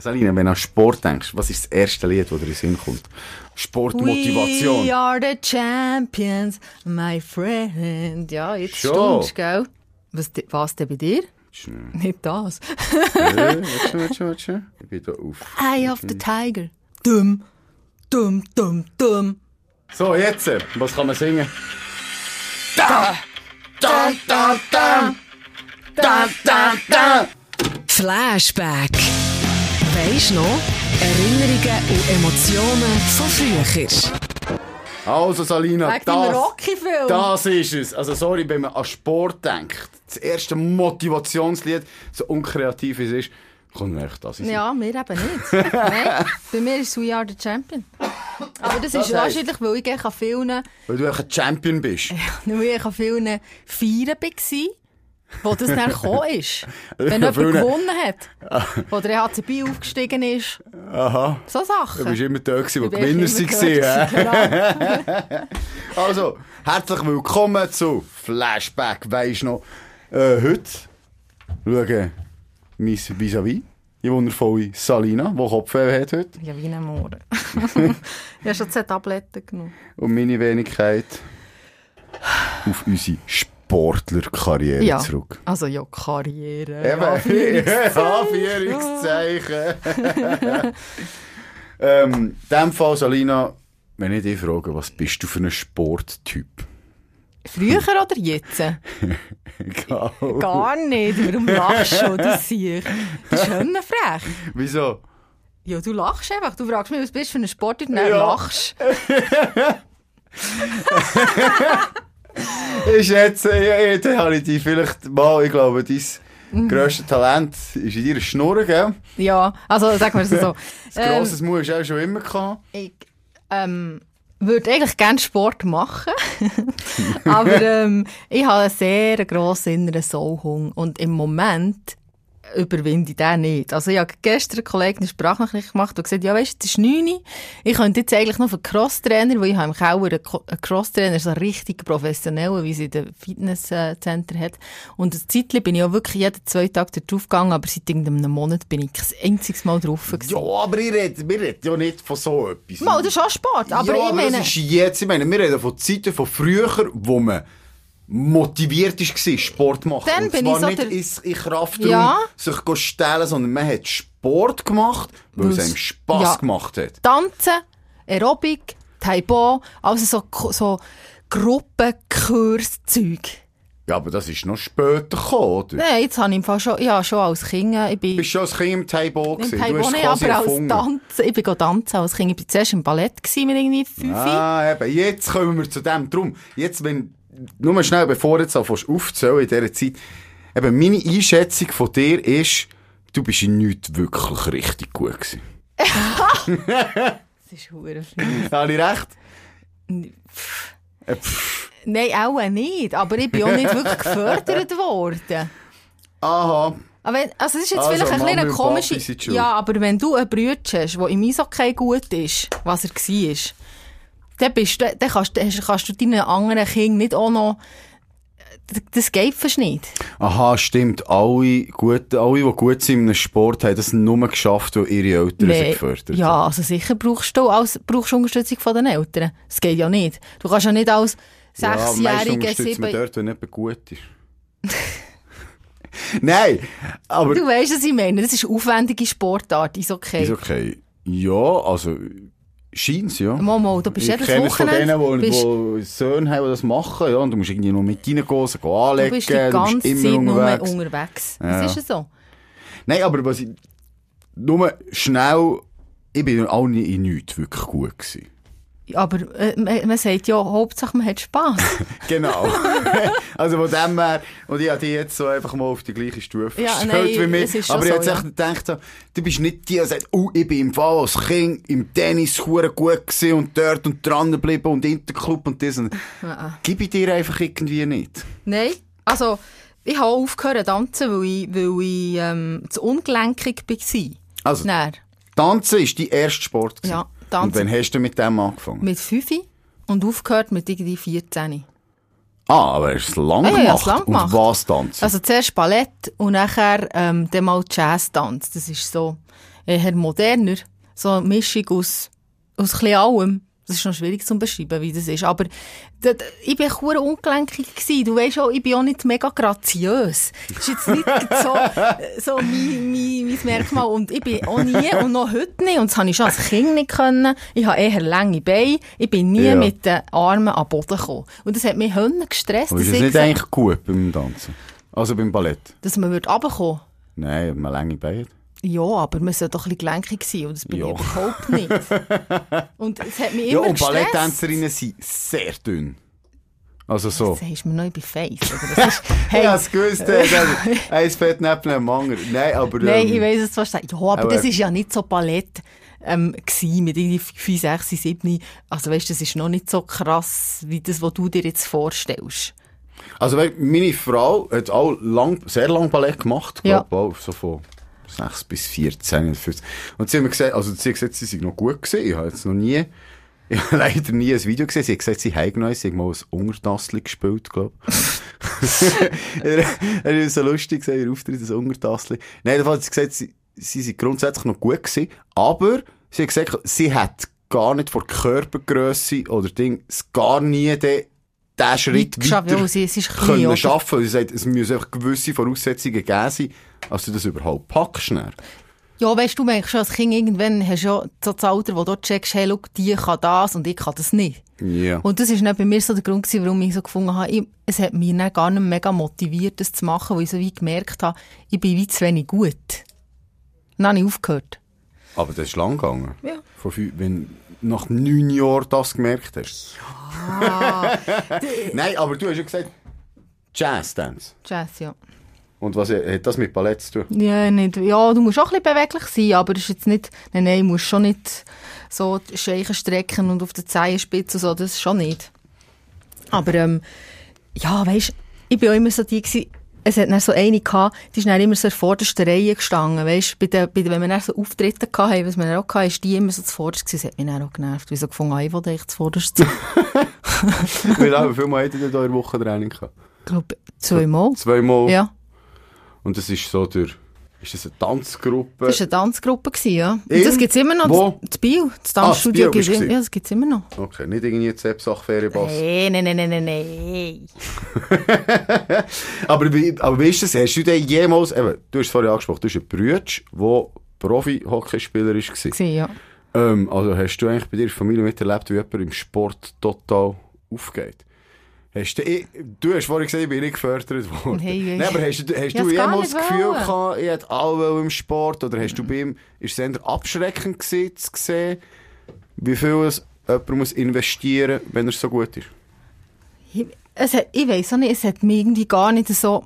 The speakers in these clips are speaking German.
Salina, wenn du an Sport denkst, was ist das erste Lied, das dir in den Sinn kommt? Sportmotivation. We are the champions, my friend. Ja, jetzt Schon. stimmt's, gell? Was, was denn bei dir? Schnell. Nicht das. Warte, warte, warte. Ich bin da auf. Eye of the Tiger. Dumm, dumm, dumm, dumm. So, jetzt, äh, was kann man singen? Da, da, da, da, da, da, da. Flashback. Weisst noch? Erinnerungen und Emotionen von früher. Also, Salina, Wegen das, das ist es. Also, sorry, wenn man an Sport denkt, das erste Motivationslied, so unkreativ es ist, kommt mir echt das Sinn. Ja, mir eben nicht. Nein, bei mir ist We are the champion. Aber das, Das ist heisst- wahrscheinlich, weil ich an vielen, Weil du ein Champion bist. weil ich an vielen Feiern war, wo das dann gekommen ist. Wenn An jemand vielen- gewonnen hat. Wo der HCB aufgestiegen ist. Aha. So Du Sachen. bist immer da gewesen, wo Ich bin Gewinner gewesen, genau. Also, herzlich willkommen zu Flashback. Weisst noch, äh, heute schauen mein Vis-à-vis, die wundervolle Salina, die Kopfweh hat heute, Ja, wie ein Mohren. ich habe schon zwei Tabletten genommen. und meine Wenigkeit auf unsere Sportlerkarriere Ja. zurück. Also ja, Karriere. Eben, Anführungszeichen. Anführungszeichen. ähm, in dem Fall, Salina, wenn ich dich frage, was bist du für ein Sporttyp? Früher oder jetzt? Egal. Gar nicht. Warum lachst du schon? Du siehst. Das ist schon frech. Wieso? Ja, du lachst einfach. Du fragst mich, was bist du für ein? Und dann Ja. lachst Ich schätze, ja, dann habe ich dich vielleicht mal, ich glaube, dein grösstes Talent ist in deiner Schnurren, gell? Ja, also sagen wir es so. Das Ähm, grosses Mu hast du auch schon immer gehabt. ich ähm, würde eigentlich gerne Sport machen. Aber ähm, ich habe einen sehr grossen inneren Sauhung. Und im Moment überwinde ich den nicht. Also ich habe gestern einen Kollegen eine Sprachnachricht gemacht und gesagt, ja weisst, es ist 9 Uhr. Ich könnte jetzt eigentlich noch für Crosstrainer, weil ich habe im Keller einen einen Crosstrainer, so einen richtig professionellen, wie sie in den Fitnesscenter hat. Und ein Zeitchen bin ich auch wirklich jeden zwei Tage drauf gegangen, aber seit irgendeinem Monat bin ich kein einziges Mal drauf gewesen. Ja, aber ich rede, wir reden ja nicht von so etwas. Mal, das ist auch Sport, aber ja, ich aber meine... das ist jetzt, ich meine, wir reden von Zeiten von früher, wo man motiviert war, Sport zu machen. Dann Und bin zwar ich so nicht der- in Kraftraum Ja. sich stellen, sondern man hat Sport gemacht, weil es Weil's- einem Spass ja. gemacht hat. Tanzen, Aerobic, Taibo, also so, so Gruppenkurszeug. Ja, aber das ist noch später gekommen, oder? Nein, jetzt habe ich im Fall schon, ja, schon als Kind, ich bin bist schon als Kind im Taibo im gewesen. Du Taibo es nicht, aber als erfunden. Tanzen, ich bin tanzen als Kind. Ich war zuerst im Ballett gewesen, mit irgendwie fünf. Ah, eben, jetzt kommen wir zu dem. Drum, jetzt, wenn, nur mal schnell, bevor du jetzt anfängst aufzuzählen in dieser Zeit, eben, meine Einschätzung von dir ist, du bist in nichts wirklich richtig gut gewesen. Das ist hure. Habe ich recht? Äh, pff. Nein, auch nicht, aber ich bin auch nicht wirklich gefördert worden. Aha. Aber wenn, also es ist jetzt Also, vielleicht ein bisschen eine komische... Ja, aber wenn du einen Bruder hast, der im Eishockey gut ist, was er war, dann, bist dann kannst, kannst du deinen anderen Kindern nicht auch noch... Das geht fast nicht. Aha, stimmt. Alle, gut, alle, die gut sind in einem Sport, haben das nur geschafft, weil ihre Eltern sie gefördert ja, haben. also sicher brauchst du als, brauchst Unterstützung von den Eltern. Das geht ja nicht. Du kannst ja nicht als Ja, meisten Sechsjähriger, unterstützt man sieben... dort, wenn jemand gut ist. Nein, aber... Du weißt, was ich meine. Das ist eine aufwendige Sportart, ist okay. Ist okay. Ja, also, scheint's, ja. Mal, du bist ich jedes es von Wochenende... denen, die, bist- die Söhne haben, die das machen, ja, und du musst irgendwie noch mit reingehen, sie anlegen, Du bist die ganze immer Zeit unterwegs. unterwegs. Ja. Das ist so. Nein, aber was ich, nur schnell, ich bin auch nie in nichts wirklich gut gewesen. Aber äh, man, sagt ja, Hauptsache man hat Spass. Genau. also von dem her, und ich habe die jetzt so einfach mal auf die gleiche Stufe Ja, gestellt nein, wie mich. schon Aber ich so, habe jetzt ja. gedacht, so, du bist nicht die, die sagt, oh, ich bin im Fall als Kind im Tennis gut gewesen und dort und dran geblieben und Interclub und das. Und gib ich dir einfach irgendwie nicht. Nein, also ich habe aufgehört zu tanzen, weil ich, weil ich ähm, zu ungelenkig war. Also, Dann, Tanzen ist dein erster Sport gewesen. Ja, Und Tanzen. wann hast du mit dem angefangen? mit 5 und aufgehört mit irgendwie 14. Ah, aber hast es lang ja, ja, gemacht? lang gemacht. Und was tanzen? Also zuerst Ballett und nachher ähm, dann mal Jazz-Tanz. Das ist so, eher moderner. So eine Mischung aus, aus ein allem. Das ist noch schwierig zu beschreiben, wie das ist. Aber d- d- ich war hure ungelenkig. Gewesen. Du weißt auch, ich bin auch nicht mega graziös. Das ist jetzt nicht so, so mein, mein, mein Merkmal. Und ich bin auch nie und noch heute nicht. Und das habe ich schon als Kind nicht können. Ich habe eher lange Beine. Ich bin nie Ja. mit den Armen am Boden gekommen. Und das hat mich Hönne gestresst, Aber ist das ich nicht gesagt- eigentlich gut beim Tanzen? Also beim Ballett? dass man runterkommen Nein, man lange Beine. Ja, aber man sollte doch ein bisschen gelenkig sein. Und das bin Ja. ich überhaupt nicht. Und es hat mich Ja, immer und gestresst. Balletttänzerinnen sind sehr dünn. Also so. Hast du mir noch bei Face. Das ist, hey, Ich hab's gewusst, äh, das- eins fährt neben dem anderen. Nein, aber... Nein, ähm, ich weiss es zwar nicht. Ja, aber, aber- das ist ja nicht so Ballett ähm, gsi mit irgendwie 5, 6, 7. Also weißt du, das ist noch nicht so krass, wie das, was du dir jetzt vorstellst. Also meine Frau hat auch lang, sehr lang Ballett gemacht. Ja. Glaub, auch so von 6 bis 14, 15. Und sie mir gesagt, also sie hat gesagt, sie sei noch gut gewesen. Ich habe jetzt noch nie, ich habe leider nie ein Video gesehen. Sie hat gesagt, sie hat noch sie hat mal ein Untertassli gespielt, glaube ich. Er ist so lustig gesehen, ihr Auftritt, das Untertassli. Nein, jedenfalls hat sie gesagt, sie, sie sind grundsätzlich noch gut gewesen. Aber sie hat gesagt, sie hat gar nicht vor Körpergrösse oder Ding, es gar nie den, den Schritt weiter ja, sie- sie ist klein, können schaffen. Sie sagt, es müssen einfach gewisse Voraussetzungen gegeben sein, als du das überhaupt packst. Dann. Ja, weißt du, merkst schon als Kind irgendwann hast du ja so das Alter, wo du checkst, hey, schau, die kann das und ich kann das nicht. Ja. Und das ist dann bei mir so der Grund gewesen, warum ich so gefunden habe, ich, es hat mich dann gar nicht mega motiviert, das zu machen, weil ich so wie gemerkt habe, ich bin wie zu wenig gut. Dann habe ich aufgehört. Aber das ist lang gegangen. Ja. Von fünf, wenn du nach neun Jahren das gemerkt hast. Nein, aber du hast ja gesagt, Jazz-Dance. Jazz, ja. Und was hat das mit Ballett zu tun? Ja, nicht, ja, du musst auch ein bisschen beweglich sein, aber das ist jetzt nicht, nein, nein, du musst schon nicht so die Scheichen strecken und auf der Zehenspitze und so, das ist schon nicht. Aber, ähm, ja, weisst, ich bin auch immer so die gewesen, es hat dann so eine gehabt, die ist dann immer so in der vordersten Reihe gestanden, weisst, bei den, bei wenn wir dann so Auftritte hatten, was wir dann auch hatten, ist die immer so zuvorderst gewesen, das hat mich dann auch genervt, wie so gefunden, ah, ich will echt zuvorderst sein. Wie lange, wie viel Mal hättet ihr da in der Woche Training gehabt? ich glaube, zweimal. Zweimal. Ja, Und das ist so der, ist das eine Tanzgruppe? das war eine Tanzgruppe, gewesen, ja. Und In? das gibt's immer noch, Wo? das Bio, das Ah, das Tanzstudio Bio bist gibt's du immer, ja, das gibt's immer noch. Okay, nicht irgendwie Zepsach Ferienbass. Nein, nein, nein, nein, nein, nein. Aber, wie, aber wie ist das? Hast du denn jemals, eben, du hast es vorhin angesprochen, du hast einen Bruder, der Profi-Hockeyspieler war. Gewesen, ja. Ähm, also hast du eigentlich bei dir in der Familie miterlebt, wie jemand im Sport total aufgeht? Hast du, ich, du hast vorhin gesagt, ich bin nicht gefördert worden. Hey, hey. Nein, aber hast, du- hast du jemals das Gefühl wollen. gehabt, ich hätte alle im Sport, oder hast du bei ihm, ist es eher abschreckend gewesen, zu sehen, wie viel es jemand muss investieren muss, wenn er so gut ist? Ich, es hat, ich weiss auch nicht, es hat mich irgendwie gar nicht so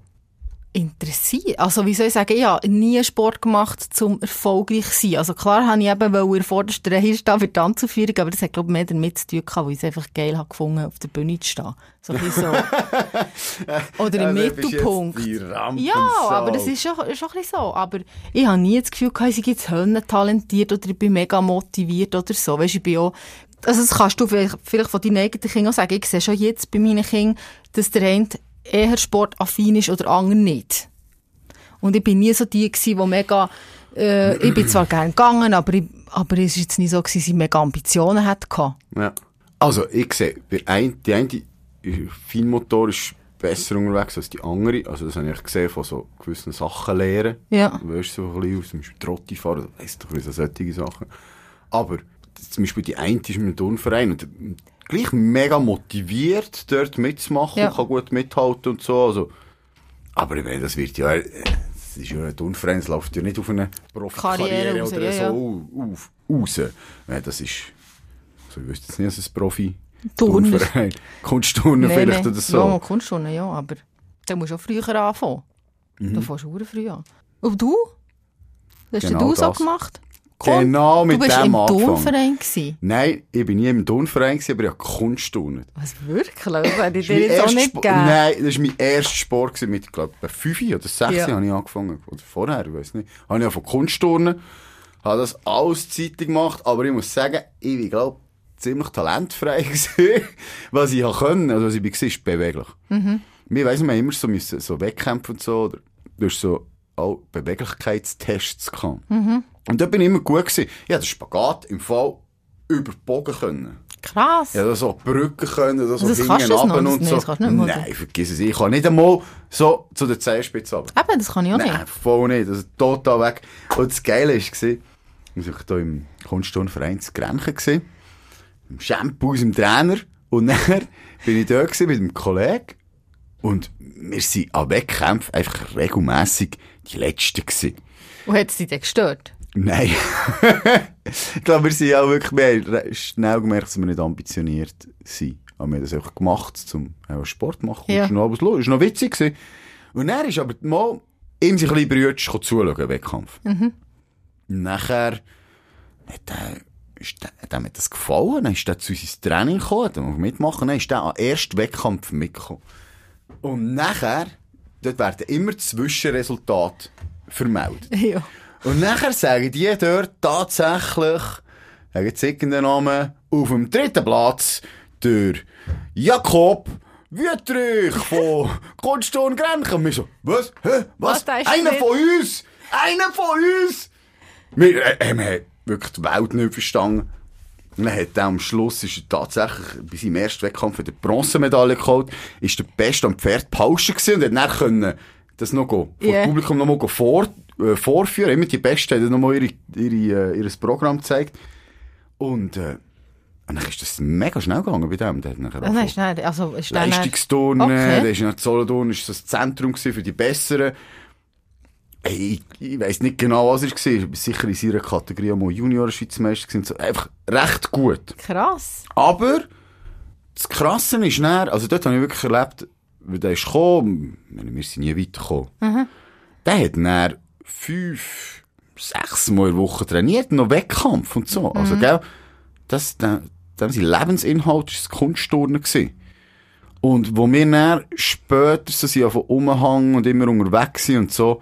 interessiert. Also, wie soll ich sagen, ich habe nie Sport gemacht, zum erfolgreich zu sein. Also, klar habe ich eben, weil in der vordersten Reihe stehen für die Tanzaufführung, aber das hat, glaube ich, mehr damit zu tun gehabt, weil ich es einfach geil habe gefunden, auf der Bühne zu stehen. So ein bisschen so. Oder im Also, Mittelpunkt. Ja, aber das ist schon, schon ein bisschen so. Aber ich habe nie das Gefühl gehabt, ich sei jetzt talentiert oder ich bin mega motiviert oder so. Weißt, ich bin auch, also das kannst du vielleicht, vielleicht von deinen eigenen Kindern auch sagen. Ich sehe schon jetzt bei meinen Kindern, dass der eine eher sportaffin ist oder der andere nicht. Und ich bin nie so die gewesen, die mega, äh, ich bin zwar gerne gegangen, aber ich, aber es ist jetzt nicht so gewesen, dass ich mega Ambitionen hatte. Ja. Also, ich sehe, ein, die eine äh, Feinmotor ist besser unterwegs als die andere. Also, das habe ich gesehen von so gewissen Sachen lernen. Ja. Du weißt, so ein bisschen aus, zum Beispiel Trotti fahren, weißt du, so solche Sachen. Aber, zum Beispiel die eine ist mit einem Turnverein und gleich mega motiviert, dort mitzumachen, Ja. kann gut mithalten und so. Also, aber ich meine, das wird ja, äh, das ist ja ein Turnverein, es läuft ja nicht auf eine Profikarriere oder ja, so ja. auf, raus. Ja, das ist, also ich wüsste jetzt nicht, dass es Profi. Turnverein, Kunstturner Nee, vielleicht nee. oder so. Ja, Kunststunden, ja, aber da musst du auch früher anfangen. Mhm. Da fängst du früh an. Und du? Was hast Genau du so das. gemacht? Genau mit du bist dem im angefangen. Turnverein gewesen. Nein, ich bin nie im Turnverein, gewesen, aber ich habe gekunstturnet. Was, wirklich? Das hätte ich dir jetzt auch nicht gegeben. Nein, das war mein erster Sport gewesen, mit, glaube ich, 5 oder 6 Ja. habe ich angefangen. Oder vorher, ich weiß nicht. Habe ich auch von Kunstturnen, habe das alles Zeit gemacht, aber ich muss sagen, ich bin, glaube ziemlich talentfrei gewesen. Was ich habe können, also was ich war, ist beweglich. Mhm. Wir weiss, wir haben immer so, müssen, so Wettkämpfe und so, oder du hast so auch Beweglichkeitstests gehabt. Mhm. Und da bin ich immer gut gewesen. Ich hatte den Spagat im Fall über den Bogen können. Krass. Ja, da so Brücken können, da so Das hinten kannst du runter und Nee, so. das kannst du nicht mal. Nein, vergiss es. Ich kann nicht einmal so zu der Zehenspitze runter. Eben, das kann ich auch Nein, nicht. voll nicht. Das ist total weg. Und das Geile war, ich war hier im Kunstturnverein zu Grenchen im Shampoo dem Trainer. Und dann bin ich gewesen mit einem Kollegen. Und wir sind an Wettkämpfen einfach regelmässig die Letzten gewesen. Und hat es dich dann gestört? Nein. ich glaube, wir sind auch wirklich, re- schnell gemerkt, dass wir nicht ambitioniert sind. Aber wir haben das einfach gemacht, um Sport zu machen. Ja. Das ist noch, was los. ist noch witzig gewesen. Und dann ist aber mal ihm sein kleiner Bruder zuschauen, Wettkampf. Und nachher hat er, ist der, hat ihm das gefallen, dann ist er zu uns ins Training gekommen, hat mitmachen, dann ist er am ersten Wettkampf mitgekommen. Und nachher, dort werden immer Zwischenresultate vermeldet. Ja. Und nachher sagen die dort tatsächlich, sagen jetzt irgendeinen Namen, auf dem dritten Platz, der Jakob Wüttrich von Grenchen. Und wir so, was? Hä? Was? Was, Einer von uns! Einer von uns! Wir, äh, äh, haben wirklich die Welt nicht verstanden. Und dann hat er am Schluss, ist er tatsächlich bei seinem ersten Wettkampf die Bronzemedaille geholt, ist der Beste am Pferd pauschen gewesen und hat dann können das noch go, vor Yeah. dem Publikum noch mal go vor, äh, vorführen. Immer die Besten haben noch mal ihre, ihre, äh, ihr Programm gezeigt. Und, äh, und dann ist das mega schnell gegangen bei dem. Der hat nachher Ah, Nein, schnell. Also, ist dann Leistungsturnen, Okay. der ist in Solothurn, ist das Zentrum für die Besseren. Ey, ich, ich weiss nicht genau, was er war. Ich war sicher in seiner Kategorie mal Junior-Schweizmeister gewesen. So, einfach recht gut. Krass. Aber das Krasse ist näher, also dort habe ich wirklich erlebt, weil der ist gekommen, wir sind nie weitergekommen. Der hat näher fünf, sechs Mal in der Woche trainiert, noch Wettkampf und so. Also, gell, das, der, sein Lebensinhalt war das Kunstturnen gewesen. Und wo wir dann später so sind, von Umhang und immer unterwegs sind und so,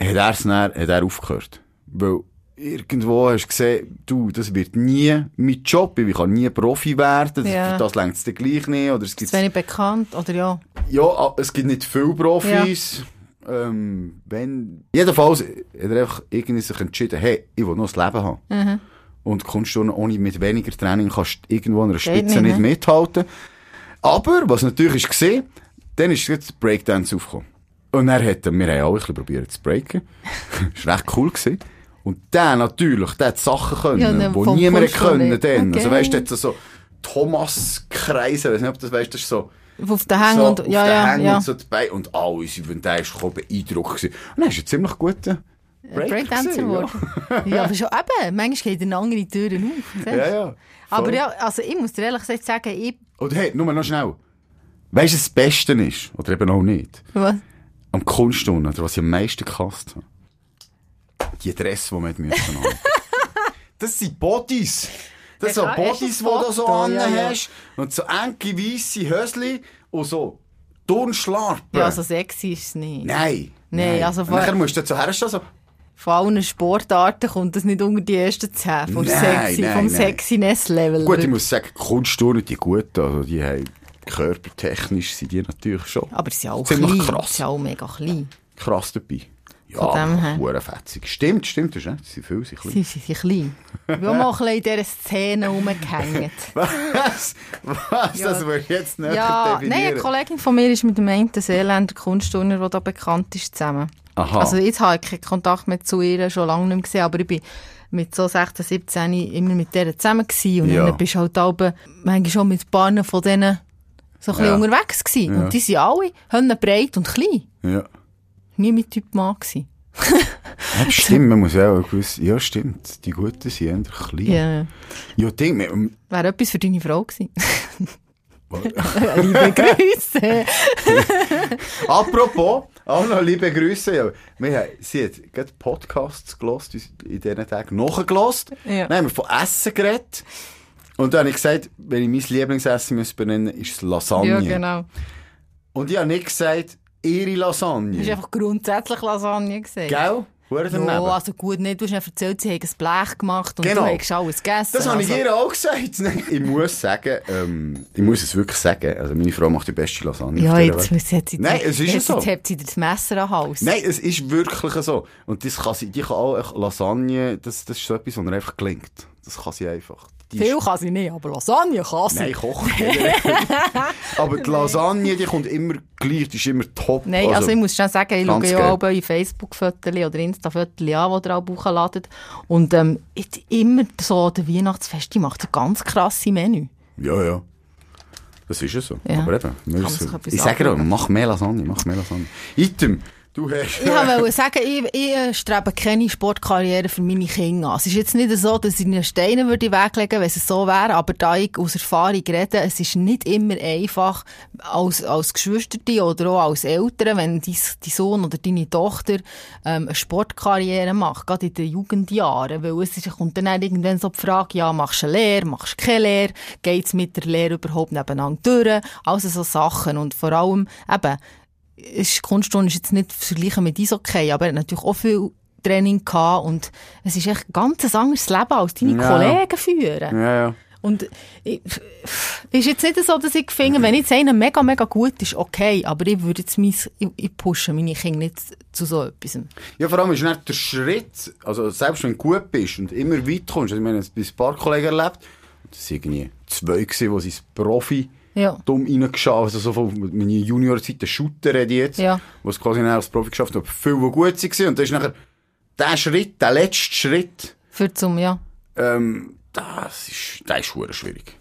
hat er es dann, hat er aufgehört. Weil irgendwo hast du gesehen, du, das wird nie mein Job, ich kann nie Profi werden, das, Ja. das längt es dir gleich nicht, oder es gibt, wenig bekannt, oder ja? ja, es gibt nicht viele Profis, ähm, wenn, jedenfalls hat er einfach irgendwie sich entschieden, hey, ich will noch das Leben haben. Mhm. Und Kunstturnen ohne mit weniger Training kannst du irgendwo an einer Spitze nicht, nicht, ne? mithalten. Aber, was natürlich ist gesehen, dann ist jetzt Breakdance aufgekommen. Und er hat, wir haben auch ein bisschen probiert zu breaken. das war recht cool gewesen. Und der natürlich, der hat Sachen können, Ja, ne, die vom niemand können dann. Also Okay. weißt du, so Thomas-Kreise, weiss nicht, ob das weißt, das ist so, Auf den Hängen so und, auf ja, den ja, Hängen ja. und so dabei. Und alle sind von der ist gekommen, beeindruckt gewesen. Und dann ist er ziemlich guter Breaker Breakdancer gewesen, ja. geworden. Ja. aber schon eben, manchmal geht eine andere Türen auf. Ja, ja. Aber Voll. ja, also ich muss dir ehrlich gesagt sagen, ich... Und hey, nur noch schnell. Weißt du, was das Beste ist? Oder eben auch nicht? Was? Am Kunstturnen, oder was ich am meisten gehasst habe. Die Dress, die man hat müssen haben. Das sind Bodies. Das sind so Bodies, die du so an Ja, ja. hast. Und so enge, weisse Hösli und so Turnschlarpen. Ja, also sexy ist es nicht. Nein. Nein, also Und vor- nachher musst du so herstellen, so, Von allen Sportarten kommt das nicht unter die ersten 10 vom, Nein, sexy, nein, vom nein. Sexiness-Level. Gut, ich muss sagen, Kunstturnen, die gut, also die haben körpertechnisch sind die natürlich schon Aber sie sind auch klein. krass. Sie sind auch mega klein. krass dabei. Ja, aber fetzig. Stimmt, stimmt, das ist. Sie sind viel, sie sind klein. Sie sie sind klein. Ich bin auch ein in dieser Szene rumgehängt. Was? Was? Ja. Das wir jetzt nicht ja, nein, definieren. eine Kollegin von mir ist mit dem einen Seeländer Kunstturner, der da bekannt ist, zusammen. Aha. Also jetzt habe ich keinen Kontakt mehr zu ihr, schon lange nicht mehr gesehen, aber ich bin mit so 16, 17 immer mit der zusammen gewesen. Und Ja. dann bist du halt oben, manchmal schon mit paar von denen so ein bisschen Ja. unterwegs gewesen. Ja. Und die sind alle breit und klein. ja. Nie mit Typ Mann gewesen. ja. Stimmt, man muss auch gewusst, ja stimmt, die Guten sind eher klein. Ja. Ja, Ding, wir- Wäre etwas für deine Frau gewesen. Liebe Grüße. Apropos, auch noch liebe Grüße. Ja, wir haben, sie hat gerade Podcasts gelost, in diesen Tagen nachgelost. Ja. Dann haben wir von Essen geredet. Und dann habe ich gesagt, wenn ich mein Lieblingsessen benennen ist es Lasagne. Ja, genau. Und ich habe nicht gesagt, ihre Lasagne. Das war einfach grundsätzlich Lasagne. Gewesen. Gell? Ja, also gut, nicht. Du hast erzählt, sie haben ein Blech gemacht und Genau. du hast alles gegessen. Das habe ich also. ihr auch gesagt. Ich muss sagen, ähm, ich muss es wirklich sagen, also meine Frau macht die beste Lasagne Ja, jetzt, hat sie, Nein, es ist ja jetzt, so. Jetzt hat sie das Messer am Hals. Nein, es ist wirklich so. Und das kann sie, die kann auch Lasagne, das, das ist so etwas, was einfach gelingt. Das kann sie einfach. Die Viel kann sie nicht, aber Lasagne kann sie. Nein, kochen. Aber die Lasagne, die kommt immer gleich, die ist immer top. Nein, also, ich muss schon sagen, ich schaue ganz ja geil. auch eure Facebook-Fotos oder Insta-Fotos an, die ihr auch hochladet. Und ähm, immer so der Weihnachtsfest, die macht ein ganz krasse Menü. Ja, ja. Das ist ja so. Ja. Aber eben, ich sage dir, mach mehr Lasagne, mach mehr Lasagne. Item, du hast... Ich wollte sagen, ich, ich äh, strebe keine Sportkarriere für meine Kinder an. Es ist jetzt nicht so, dass ich ihnen Steine würde weglegen, wenn es so wäre, aber da ich aus Erfahrung rede, es ist nicht immer einfach, als, als Geschwisterte oder auch als Eltern, wenn dein, dein Sohn oder deine Tochter ähm, eine Sportkarriere macht, gerade in den Jugendjahren, weil es ist, kommt dann irgendwann so die Frage, ja, machst du eine Lehre, machst du keine Lehre, geht's mit der Lehre überhaupt nebeneinander durch, also so Sachen und vor allem eben, ist, Kunststunde ist jetzt nicht zu vergleichen mit Eishockey, aber er hat natürlich auch viel Training gehabt und es ist echt ein ganz anderes Leben, als deine Ja. Kollegen führen. Ja, ja. Und ich, ist jetzt nicht so, dass ich finde, wenn jetzt einer mega, mega gut ist, okay, aber ich würde jetzt mein, ich, ich pushe meine Kinder nicht zu so etwas. Ja, vor allem ist nicht der Schritt, also selbst wenn du gut bist und immer weit kommst, also ich meine, ich habe ein paar Kollegen erlebt, das waren irgendwie zwei, gewesen, die sie Profi Ja. dumm reingeschaut also so von meiner Juniorzeit, der Shooter rede ich jetzt, Ja. wo es quasi als Profi geschafft hat, viele, die gut waren, und dann ist nachher der Schritt, der letzte Schritt, Für zum, ja. ähm, das ist, der ist schwierig.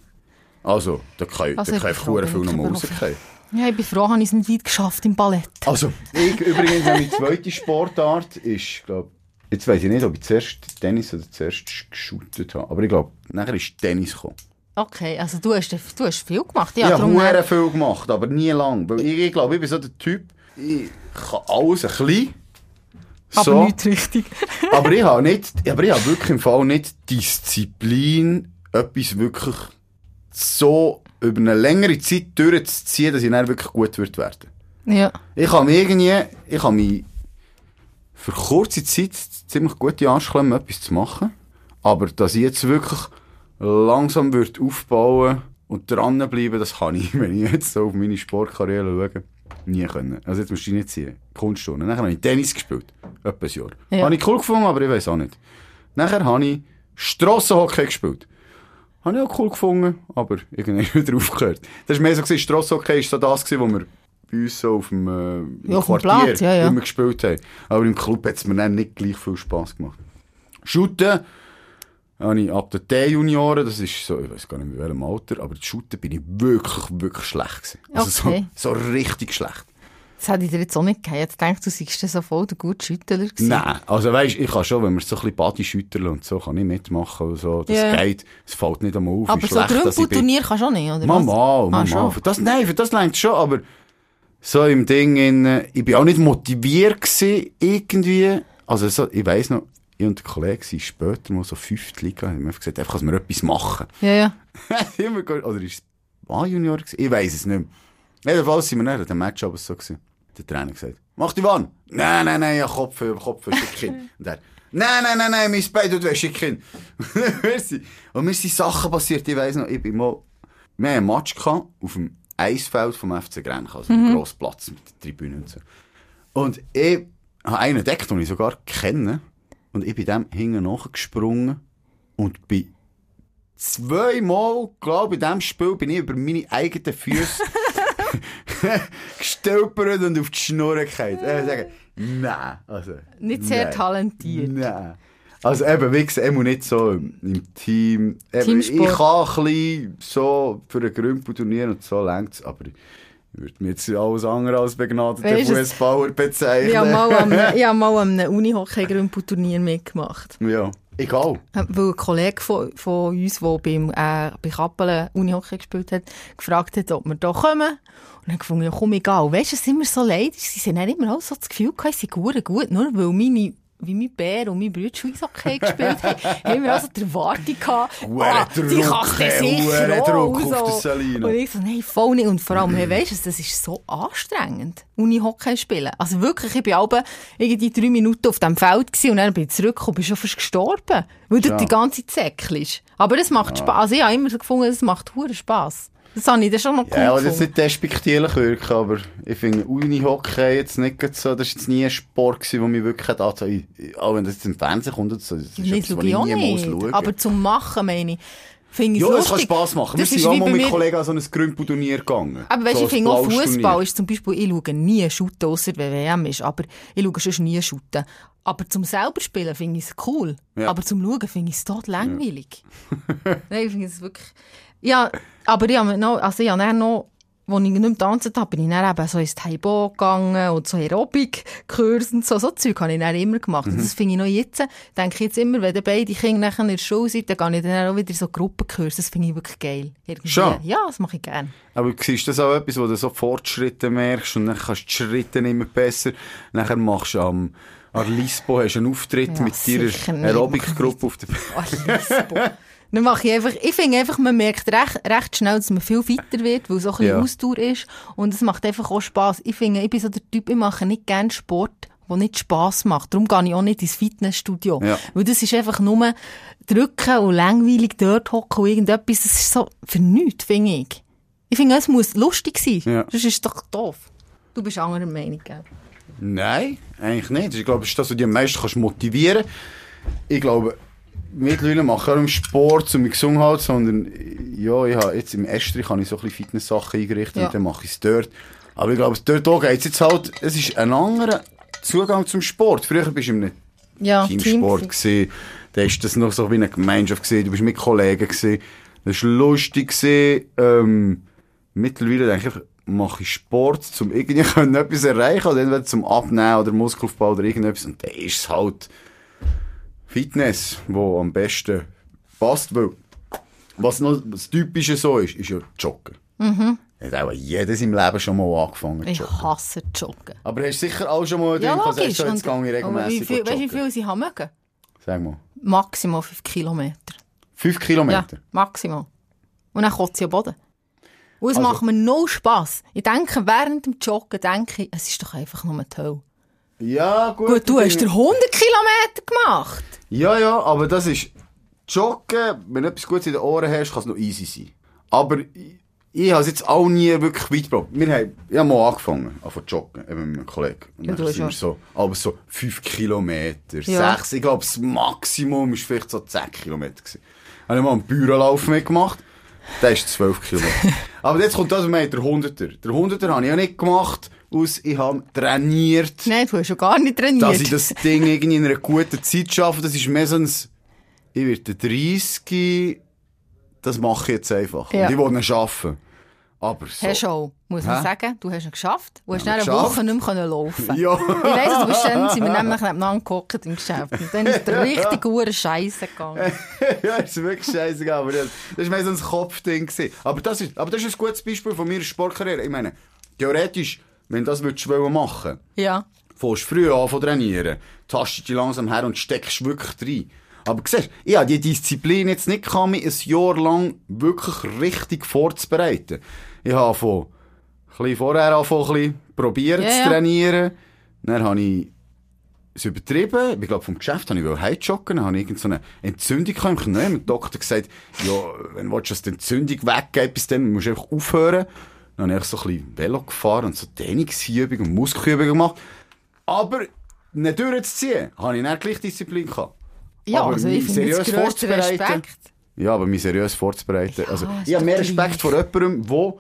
Also, da kann, Also da ich kann bin einfach froh, viel bin ich noch mal Profi. rausgehen. Ja, ich bin froh, habe ich es nicht weit geschafft im Ballett. Also, ich übrigens, meine zweite Sportart ist, glaube jetzt weiß ich nicht, ob ich zuerst Tennis oder zuerst geshootet habe, aber ich glaube, nachher ist Tennis gekommen. Okay, also du hast, du hast viel gemacht. ich Ja, habe hure viel gemacht, aber nie lang. Weil ich, ich glaube, ich bin so der Typ, ich kann alles ein bisschen. aber so, nicht richtig. aber ich habe nicht, aber ich habe wirklich im Fall nicht Disziplin, etwas wirklich so über eine längere Zeit durchzuziehen, dass ich dann wirklich gut wird werden. Ja. Ich habe mich irgendwie, ich habe mich für kurze Zeit ziemlich gute Arschklemmen, etwas zu machen. Aber dass ich jetzt wirklich langsam würde aufbauen und dranbleiben, das kann ich, wenn ich jetzt so auf meine Sportkarriere schaue, nie können. Also jetzt musst du nicht ziehen. Kunststunden. Nachher habe ich Tennis gespielt. Etwa ein Jahr. Ja. Habe ich cool gefunden, aber ich weiß auch nicht. Nachher habe ich Strassenhockey gespielt. Habe ich auch cool gefunden, aber irgendwie wieder aufgehört. Das war mehr so, gewesen, Strassenhockey war so das, gewesen, wo wir bei uns so auf dem, äh, Ja, auf dem Quartier Platz, ja, ja. immer gespielt haben. Aber im Club hat es mir dann nicht gleich viel Spass gemacht. Shooten habe ich ab den T-Junioren, das ist so, ich weiß gar nicht in welchem Alter, aber das Shooten bin ich wirklich, wirklich schlecht gewesen. Also Okay. so, so richtig schlecht. Das hätte ich dir jetzt auch nicht gegeben. Jetzt denkst du, du seist so voll der gute Schüttler gewesen. Nein, also weisst, ich kann schon, wenn wir so ein bisschen Body schütteln und so, kann ich mitmachen und so. Das Ja. geht. Es fällt nicht einmal auf, Aber so bin. Grümpelturnier kannst du auch nicht, oder Mama, was? Mama. Ah, schon. für das, nein, für das längt schon, aber so im Ding, in, äh, ich bin auch nicht motiviert gewesen, irgendwie. Also so, ich weiss noch, ich und der Kollege sind später mal so fünfte Liga, haben wir gesagt, einfach, dass wir etwas machen. Ja, ja. Oder ist es A-Junior? Ich weiss es nicht mehr. Jedenfalls sind wir an dem Match aber so gewesen. Der Trainer gesagt, mach die Wann? Nein, nein, nein, ja, Kopf, Kopf, schick hin. Und er, nein, nein, nein, nein, mein Bein tut weh, schick hin. Und mir sind Sachen passiert, ich weiss noch, ich bin mal, wir haben einen Match gehabt, auf dem Eisfeld vom FC Grench, also einen grossen Platz mit der Tribüne und so. Und ich habe einen entdeckt, den ich sogar kenne, und ich bin dem hinten nachgesprungen und bin zweimal, glaube ich, in diesem Spiel bin ich über meine eigenen Füße gestolpert und auf die Schnur gefallen. Ich würde sagen, nein. Also, Nicht sehr nein. talentiert. Nein. Also eben, wie gesagt, immer nicht so im Team. Eben, ich kann ein bisschen so für ein Grümpelturnier und so längt's, aber würde mich jetzt alles andere als begnadeter du, Fußballer bezeichnen. Ich habe mal am, ich habe mal am Unihockey-Grümpelturnier mitgemacht. ja, egal. Weil ein Kollege von, von uns, der beim, äh, bei Kappelen Unihockey gespielt hat, gefragt hat, ob wir da kommen. Und dann gefunden, ja komm, egal. Weißt du, es ist immer so leid. Sie haben dann immer auch so das Gefühl gehabt, sie sind gut, gut, nur weil meine wie mein Bär und mein Bruder Eishockey gespielt haben, haben wir also die Erwartung gehabt, ah, die kann hey, sicher. Druck und auf so. Und ich so, nein, voll nicht. Und vor allem, hey, weisst du, das ist so anstrengend, Uni-Hockey spielen. Also wirklich, ich bin aber irgendwie drei Minuten auf dem Feld gewesen und dann bin ich zurückgekommen, bin schon fast gestorben. Weil du Ja. die ganze Zeit zäckelst. Aber das macht Spaß. Also ich habe immer so gefunden, es macht hure Spaß. Das habe ich dann schon noch cool Ja, aber das nicht despektierlich wirken, aber ich finde Uni-Hockey jetzt nicht so, das ist jetzt nie ein Sport gewesen, der mich wirklich hat, also, ich, auch wenn das jetzt im Fernsehen kommt, das ist Das etwas, was ich niemals schaue. Aber zum Machen, meine ich, finde ich ja, es kann. Spass machen. Wir Das sind ist auch mal mit Kollegen an so ein Grümpelturnier gegangen. Aber weißt, so ich finde auch Fußball ist zum Beispiel, ich schaue nie Shooten, ausser wenn WM ist, aber ich schaue sonst nie Shooten. Aber zum selber spielen finde ich es cool. Ja. Aber zum Schauen finde ich es tot langweilig. Nein, ich finde es wirklich... Ja, aber ich habe noch, also ich habe noch, als ich nicht mehr tanzen habe, bin ich dann eben so ins Taibo gegangen und so Aerobic-Kurs und so, so Zeug habe ich dann immer gemacht. Mhm. Das finde ich noch jetzt, denke ich jetzt immer, wenn beide Kinder nachher in der Schule sind, dann gehe ich dann auch wieder so Gruppenkurse. Das finde ich wirklich geil. Irgendwie. Schon? Ja, das mache ich gerne. Aber siehst du das auch etwas, wo du so Fortschritte merkst und dann kannst du die Schritte immer besser. Nachher machst du am, an Lisbo hast du einen Auftritt Ja, mit deiner. Aerobic-Gruppe auf der Oh, Lisbo. Dann mache ich einfach, ich finde einfach, man merkt recht, recht schnell, dass man viel fitter wird, weil so ein bisschen Ja. Ausdauer ist. Und es macht einfach auch Spass. Ich finde, ich bin so der Typ, ich mache nicht gerne Sport, der nicht Spass macht. Darum gehe ich auch nicht ins Fitnessstudio. Ja. Weil das ist einfach nur drücken und langweilig dort hocken und irgendetwas. Das ist so für nichts, finde ich. Ich finde, es muss lustig sein. Ja. Sonst ist es doch doof. Du bist anderer Meinung, gell? Nein, eigentlich nicht. Ich glaube, das ist das, was dich am meisten kannst motivieren Ich glaube, mittlerweile mache ich auch im Sport zu mir gesungen halt, sondern ja, ich habe jetzt im Estrich habe ich so ein bisschen Fitness-Sachen eingerichtet Ja. und dann mache ich es dort. Aber ich glaube, dort auch geht es jetzt halt, es ist ein anderer Zugang zum Sport. Früher bist du einem Ja, Teamsport Team- gesehen. Da ist das noch so wie eine Gemeinschaft gesehen. Du bist mit Kollegen gesehen. Das war lustig gesehen. Ähm, mittlerweile denke ich, mache ich Sport, um irgendwie etwas erreichen, oder entweder zum Abnehmen oder Muskelaufbau oder irgendetwas. Und dann ist es halt Fitness, wo am besten passt, weil was noch das Typische so ist, ist ja Joggen. Mhm. Hat auch jeder in seinem Leben schon mal angefangen zu Ich joggen. hasse Joggen. Aber hast du sicher auch schon mal Ja, gedacht, logisch. jetzt gehe ich aber wie viel, weißt du, wie viel sie haben mögen? Sag mal. Maximal 5 Kilometer. Fünf Ja, Kilometer? maximal. Und dann kotze ich am Boden. Und es Also- macht mir no Spass. Ich denke, während dem Joggen denke ich, es ist doch einfach nur die Hölle. Ja, gut. Gut, du hast bin- dir 100 Kilometer gemacht. Ja, ja, aber das ist... Joggen, wenn du etwas Gutes in den Ohren hast, kann es noch easy sein. Aber ich, ich habe es jetzt auch nie wirklich weit gebracht. Wir haben, ich habe mal angefangen, an zu joggen, eben mit einem Kollegen. Und Ja, dann sind wir so, aber so 5 Kilometer, Ja. 6, ich glaube, das Maximum war vielleicht so 10 Kilometer. Gewesen. Habe ich mal einen Bürolauf mitgemacht. Der ist 12 Kilometer. aber jetzt kommt das, wir haben der 100er. Der 100er habe ich ja nicht gemacht, aus, ich habe trainiert. Nein, du hast schon gar nicht trainiert. dass ich das Ding irgendwie in einer guten Zeit schaffe, das ist mehr so ein, ich werde 30, das mache ich jetzt einfach. Ja. Und ich will ihn schaffen. Aber so. Hast du auch, muss man Hä? sagen. Du hast ihn geschafft. Du hast Ja, nach einer. Woche nicht mehr laufen Ja. Ich weiss, du bist dann, sind wir nämlich nebeneinander geguckt im Geschäft. Und dann ist der richtig gute Scheiße gegangen. ja, ist wirklich scheißegal, aber das, das war mehr so ein Kopfding. gewesen. Aber das, ist, aber das ist ein gutes Beispiel von meiner Sportkarriere. Ich meine, theoretisch, wenn du das würdest wollen machen Ja. fängst früh an zu trainieren, tastest dich langsam her und steckst wirklich rein. Aber siehst, ich habe die Disziplin jetzt nicht gehabt, mich ein Jahr lang wirklich richtig vorzubereiten. Ich habe von, ein bisschen vorher angefangen, probiert Ja, zu trainieren. Dann habe ich es übertrieben. Ich glaube, vom Geschäft habe ich heimjoggen. Habe ich irgendeine Entzündung. Ich habe dem Doktor gesagt, ja, wenn du die Entzündung weggeht, bis dann musst du einfach aufhören. Dann habe ich so ein bisschen Velo gefahren und so Dehnungsübungen und Muskelübungen gemacht. Aber nicht durchzuziehen, habe ich dann gleich Disziplin gehabt. Ja, Aber also ich finde vorzubereiten- Respekt. Ja, aber mich seriös vorzubereiten. also, ist ich habe mehr. Respekt vor jemandem, der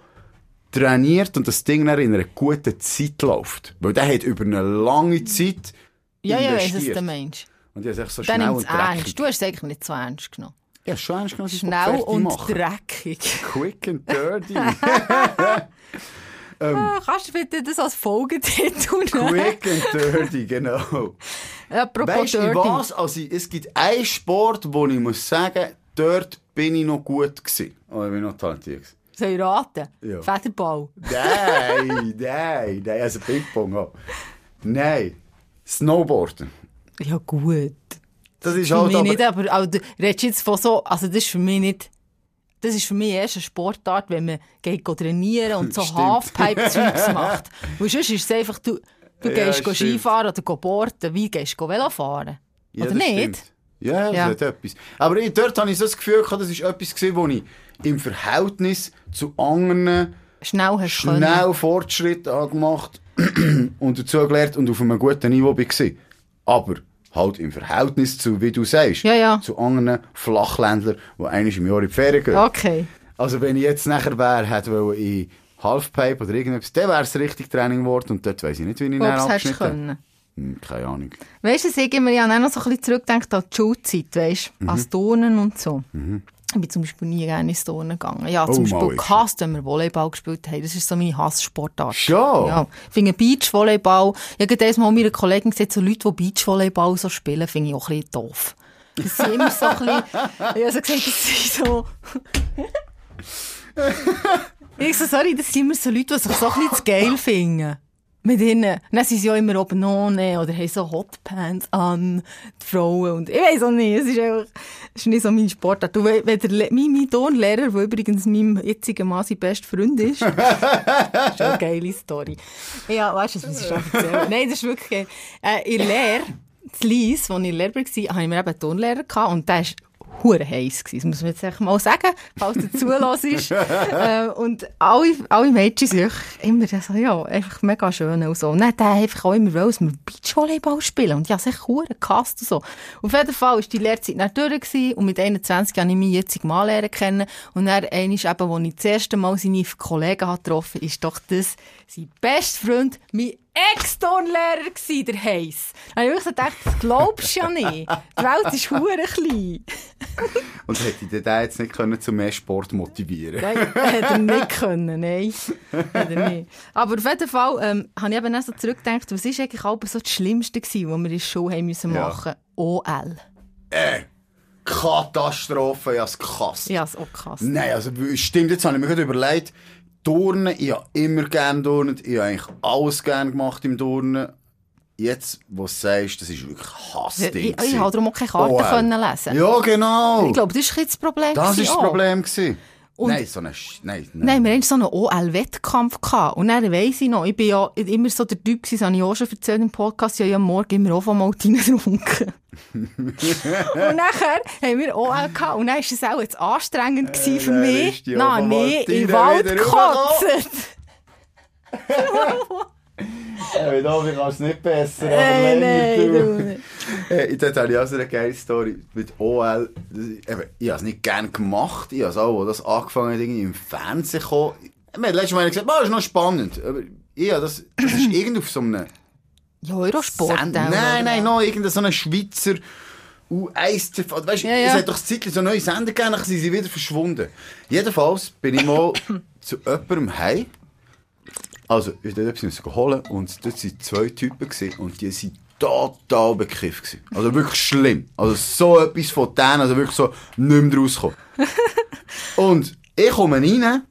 trainiert und das Ding dann in einer guten Zeit läuft. Weil der hat über eine lange Zeit Ja, ja, weiss, was investiert. du meinst. Und ich habe es so Dann schnell es und dreckig. ernst. Du hast es eigentlich nicht so ernst genommen. Ja, schon ernst genommen, dass ich es Schnell und mache. dreckig. Quick and dirty. Ah, kannst du bitte das als Folgetitel nehmen? Quick and dirty, genau. Apropos Weißt du was? Also, es gibt einen Sport, wo ich muss sagen, dort bin ich noch gut gewesen. Oh, ich bin noch talentiert gewesen. Soll ich raten? Ja. Federball. Nein, nein, nein, also Ping-Pong auch. Nein, Snowboarden. Ja, gut. Das ist Für halt mich aber... nicht, aber, aber du redest jetzt von so, also das ist für mich nicht, das ist für mich erst eine Sportart, wenn man geht trainieren und so. Halfpipe-Zeugs macht. Weil sonst ist es einfach, du, du Ja, gehst. Skifahren oder boarden, wie gehst du Velo fahren? Ja, oder nicht? stimmt. Ja, das Ja. hat etwas. Aber ich, dort habe ich so das Gefühl gehabt, das ist etwas gewesen, wo ich im Verhältnis zu anderen Schnell hast können. schnell Fortschritt angemacht und dazu gelernt und auf einem guten Niveau war. Aber halt im Verhältnis zu, wie du sagst, Ja, ja. zu anderen Flachländlern, die einmal im Jahr in die Ferien gehen. Okay. Also wenn ich jetzt nachher wäre, hätte wollen in Halfpipe oder irgendetwas, dann wäre es richtig Training geworden und dort weiss ich nicht, wie ich hättest abgeschnitten können. Hm, Keine Ahnung. Weißt du, ich immer ja noch so ein bisschen zurückdenkt an die Schulzeit, weißt du, Mhm. als Turnen und so. Ich bin zum Beispiel nie gerne ins Turnen gegangen. Ja, Oh, zum mal Beispiel gehasst, wenn wir Volleyball gespielt haben. Das ist so meine Hasssportart. Schon? Ja. Ich finde Beachvolleyball, ich habe gerade mal meiner Kollegin gesehen, so Leute, die Beachvolleyball so spielen, finde ich auch ein bisschen doof. Das sind immer so ein bisschen, ich habe so gesagt, das sind so... ich so, sorry, das sind immer so Leute, die sich so ein bisschen zu geil finden. Mit ihnen. Dann sind sie ja immer oben ohne oder haben so Hotpants an, die Frauen. Und ich weiß auch nicht, es ist einfach, es ist nicht so mein Sportart. Du, wenn der, Le- mein, mein Turnlehrer, der übrigens meinem jetzigen Mann sein bester Freund ist, das ist eine geile Story. Ja, weißt du, das muss ich schon erzählen. Nein, das ist wirklich geil. Äh, in Lehre, in Lies, als ich Lehrer war, hatte ich mir eben einen Turnlehrer gehabt, und der war hure heiß gewesen. Das muss man jetzt echt mal sagen, falls du zulässt. äh, und alle, alle Mädchen sind immer so, ja, einfach mega schön und so. Und dann hat einfach auch immer wollen, dass wir Beachvolleyball spielen. Und ich habe echt hure gehasst und so. Auf jeden Fall war die Lehrzeit dann durch gewesen, und mit 21 habe ich meinen jetzigen Mann lernen kennen. Und dann einmal eben, als ich das erste Mal seine Kollegen habe getroffen ist doch das sein bester Freund, mein Ex-Turnlehrer gsi, der Heiss. Da habe ich wirklich gedacht, das glaubst du ja nicht. Die Welt ist hure klein. Und hätte ich den jetzt nicht können zu mehr Sport motivieren Nein, hätte er nicht können, nein. Hätte er nicht. Aber auf jeden Fall ähm, habe ich eben auch so zurückgedacht, was ist eigentlich auch so das Schlimmste was wir in der Schule haben müssen Ja. machen OL. Äh, Katastrophe, ich hab's gehasst. Ja, das auch krass. Nein, also stimmt, jetzt habe ich mir gerade überlegt, Turnen, ich habe immer gerne turnen, ich habe eigentlich alles gerne gemacht im Turnen. Jetzt, wo du sagst, das ist wirklich Ich, Hassding. ich, ich habe darum auch keine Karten OL. können lesen. Ja, genau. Ich glaube, das bisschen das Problem. das ist das. Problem. Gewesen. Und- nein, so eine... Nein, nein. Nein, wir hatten so einen OL-Wettkampf. Und dann weiss ich noch, ich bin ja immer so der Typ gewesen, das habe ich auch schon erzählt im Podcast, ich habe ja am Morgen immer auch von Maltine getrunken. und nachher haben wir OL gehabt. Und dann war es auch jetzt anstrengend gewesen für mich. Nein, Obermaltine im Wald gekotzt. Hey, da, ich kann es nicht besser, aber Nein, nein. Hey, dort habe ich auch so eine geile Story mit OL. Ich habe es nicht gerne gemacht. Ich habe es auch, als das angefangen hat, irgendwie im Fernsehen gekommen. Wir haben letztes Mal gesagt, oh, das ist noch spannend. Aber ich habe das, das ist irgend auf so einem Ja, Eurosport. Auch, Nein, nein, noch irgendein so ein Schweizer U1 TV. Weißt du, Ja, ja. es hat doch zeitlich so neue Sender gegeben, dann sind sie wieder verschwunden. Jedenfalls bin ich mal zu jemandem heim. Also, ich wollte etwas müssen holen und dort waren zwei Typen gewesen, und die waren total bekifft. Gewesen. Also wirklich schlimm. Also so etwas von denen, also wirklich so nicht mehr rauskommen. und ich komme rein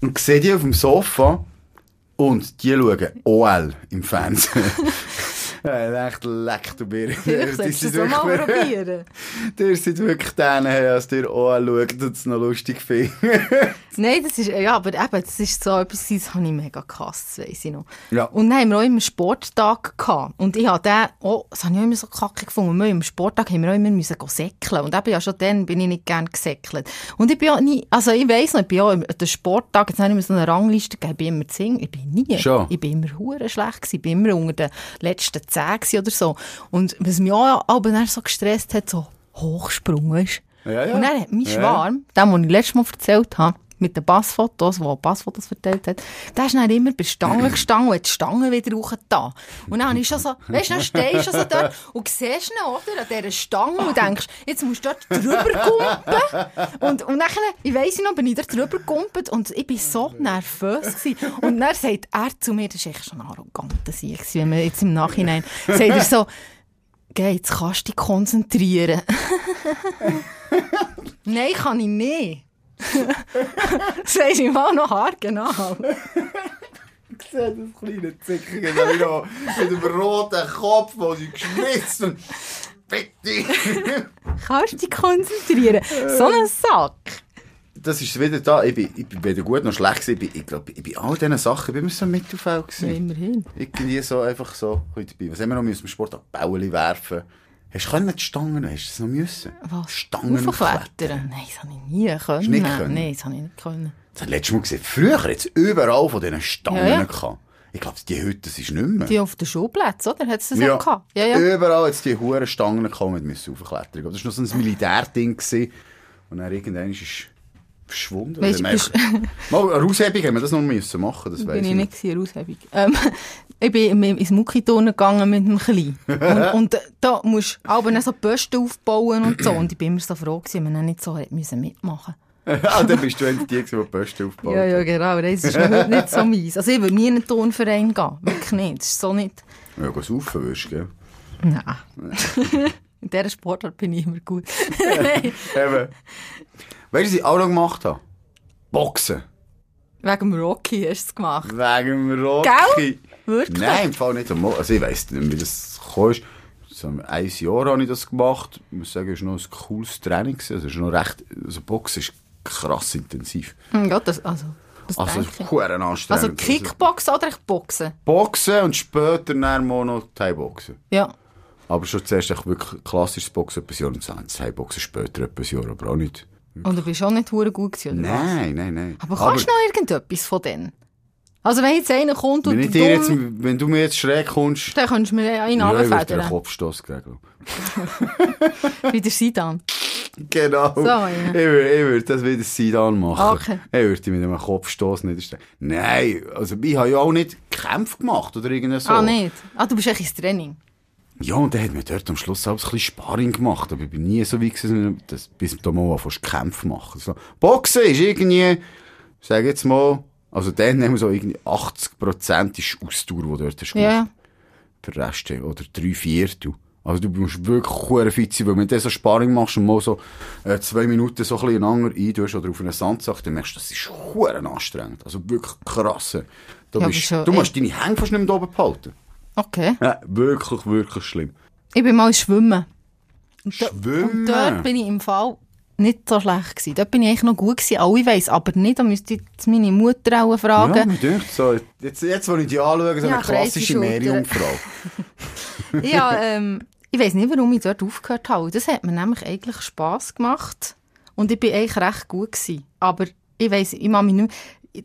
und sehe die auf dem Sofa und die schauen OL im Fernsehen. Ja, echt leck du mir. Vielleicht solltest du es auch mal probieren. Ihr seid wirklich denen, als ihr OL schaut und es noch lustig findet. Nein, das ist, ja, aber eben, das ist so etwas, das habe ich mega gehasst, das weiss ich noch. Ja. Und dann haben wir auch immer Sporttag gehabt. Und ich habe den, oh, das habe ich auch immer so kacke gefunden. Wir im Sporttag haben wir auch immer müssen säckeln. Und eben ja schon dann bin ich nicht gern gesäckelt. Und ich bin auch nie, also ich weiss noch, ich bin auch an den Sporttag, jetzt habe ich mir so eine Rangliste gegeben, ich bin immer singen. Ich bin nie. Schon? Ich bin immer hure schlecht gewesen. Ich bin immer unter den letzten zehn oder so. Und was mich auch aber dann so gestresst hat, so Hochsprung, weißt du? Ja, ja. Und dann hat mein Ja. Schwarm, den, den ich letztes Mal erzählt habe, mit den Passfotos, wo Passfotos verteilt hat, der ist dann immer bei Stangen gestanden und hat die Stangen wieder hochgetan. Und dann ich schon so, weißt du, stehst du so dort und siehst ihn, oder, an dieser Stange und denkst, jetzt musst du dort drüber gumpen. Und, und dann, ich weiss noch, bin ich dort drüber gumpet und ich bin so nervös gewesen. Und dann sagt er zu mir, das ist echt schon arrogant, wenn man jetzt im Nachhinein, sagt er so, Geh, jetzt kannst du dich konzentrieren. Nein, kann ich nicht. Das weisst ich mal noch hart genau. gesehen, das kleine Zickige da wieder mit dem roten Kopf, wo sie geschwitzt und bitte. Kannst du dich konzentrieren? So ein Sack. Das ist wieder da, ich bin, ich bin weder gut noch schlecht gewesen. Ich, bin- ich glaube, ich bin all diesen Sachen, ich bin immer so im Mittelfeld Ja, gewesen. immerhin. Irgendwie so, einfach so, heute dabei. Was haben wir noch müssen im Sport? Bäueli werfen. Hast du können die Stangen, hast du das noch müssen? Was? Stangen Aufklettern? Nein, das habe ich nie können. nicht können? Nein, das habe ich nicht können. Das hat letztes Mal gesehen. Früher jetzt überall von diesen Stangen Ja, ja. gehabt. Ich glaube, die heute, das ist nicht mehr. Die auf den Schulplätzen, oder? Hat es das auch gehabt? Ja, ja. Überall jetzt die hohen Stangen gekommen mit müssen aufklettern. Das war noch so ein Militärding. gewesen. Und dann irgendwann ist es verschwunden. Du, man- Mal eine Aushebung haben wir das noch müssen machen, das weiss ich ich nicht gewesen, eine Aushebung. Ähm, ich bin ins Muckiturnen gegangen mit dem Kleinen. Und, und äh, da musst du aber so Posten aufbauen und so. Und ich bin immer so froh wenn man nicht so müssen mitmachen ah, dann bist du die, die die Posten aufgebaut Ja, ja, genau. Das ist heute nicht so meins. Also ich würde nie in einen Turnverein gehen. Wirklich nicht. Das ist so nicht... Ja, geh saufen wirst du, gell? Nein. in dieser Sportart bin ich immer gut. Eben. Weißt du, was ich auch noch gemacht habe? Boxen. Wegen dem Rocky hast du es gemacht. Wegen dem Rocky. Gell? Wirklich? Nein, im Fall nicht. Also ich weiss nicht, wie das ist. So, ein Jahr habe ich das gemacht. Ich muss sagen, es war noch ein cooles Training. gewesen. Also, es ist noch recht, also Boxen ist krass intensiv. Hm, Ja, das, also, das Also, denke ich. anstrengend. Also Kickboxen oder echt Boxen? Boxen und später dann mal noch Thai-Boxen. Ja. Aber schon zuerst wirklich klassisches Boxen etwas Jahr und Thai-Boxen später etwas Jahr, aber auch nicht. Und du bist auch nicht hure gut gewesen, oder? Nein, nein, nein. Aber kannst du noch irgendetwas von denen? Also wenn jetzt einer kommt und wenn, jetzt, wenn du mir jetzt schräg kommst, dann könntest du mir einen ja, anfedern. Kopfstoß geben. Wie der Sidan. Genau. So, ja. Ich würde, ich würde das wieder Sidan machen. Okay. Ich würde mit einem Kopfstoß niederstellen. Nein, also ich habe ja auch nicht Kämpfe gemacht oder irgendwas so. Ah, nicht? Ah, du bist echt ins Training. Ja, und dann hat man dort am Schluss auch ein bisschen Sparring gemacht. Aber ich bin nie so weit gewesen, dass, bis da mal fast Kämpfe machen. So. Boxen ist irgendwie, sage jetzt mal, also dann nehmen wir so irgendwie 80% ist Ausdauer, die dort hast Ja. gemacht. Der Rest, oder drei Viertel. Also du musst wirklich hure fit sein, weil wenn du so Sparring machst und mal so äh, zwei Minuten so ein bisschen einander eintust oder auf einen Sandsack, dann merkst du, das ist hure anstrengend. Also wirklich krass. Du, Ja, bist, schon du musst echt. deine Hände fast nicht mehr oben behalten. Okay. Ja, wirklich, wirklich schlimm. Ich bin mal schwimmen. Und, da, Schwimmen? und dort bin ich im Fall nicht so schlecht gewesen. Dort bin ich eigentlich noch gut gewesen, alle weiss, aber nicht, da müsste ich jetzt meine Mutter auch Ja, fragen. mir denkt so, jetzt, jetzt, wo ich die anschaue, so Ja, eine klassische Schultern. Meerjungfrau. Ja, ähm, ich weiss nicht, warum ich dort aufgehört habe. Das hat mir nämlich eigentlich Spass gemacht. Und ich bin eigentlich recht gut gewesen. Aber ich weiss, ich kann mich nicht mehr,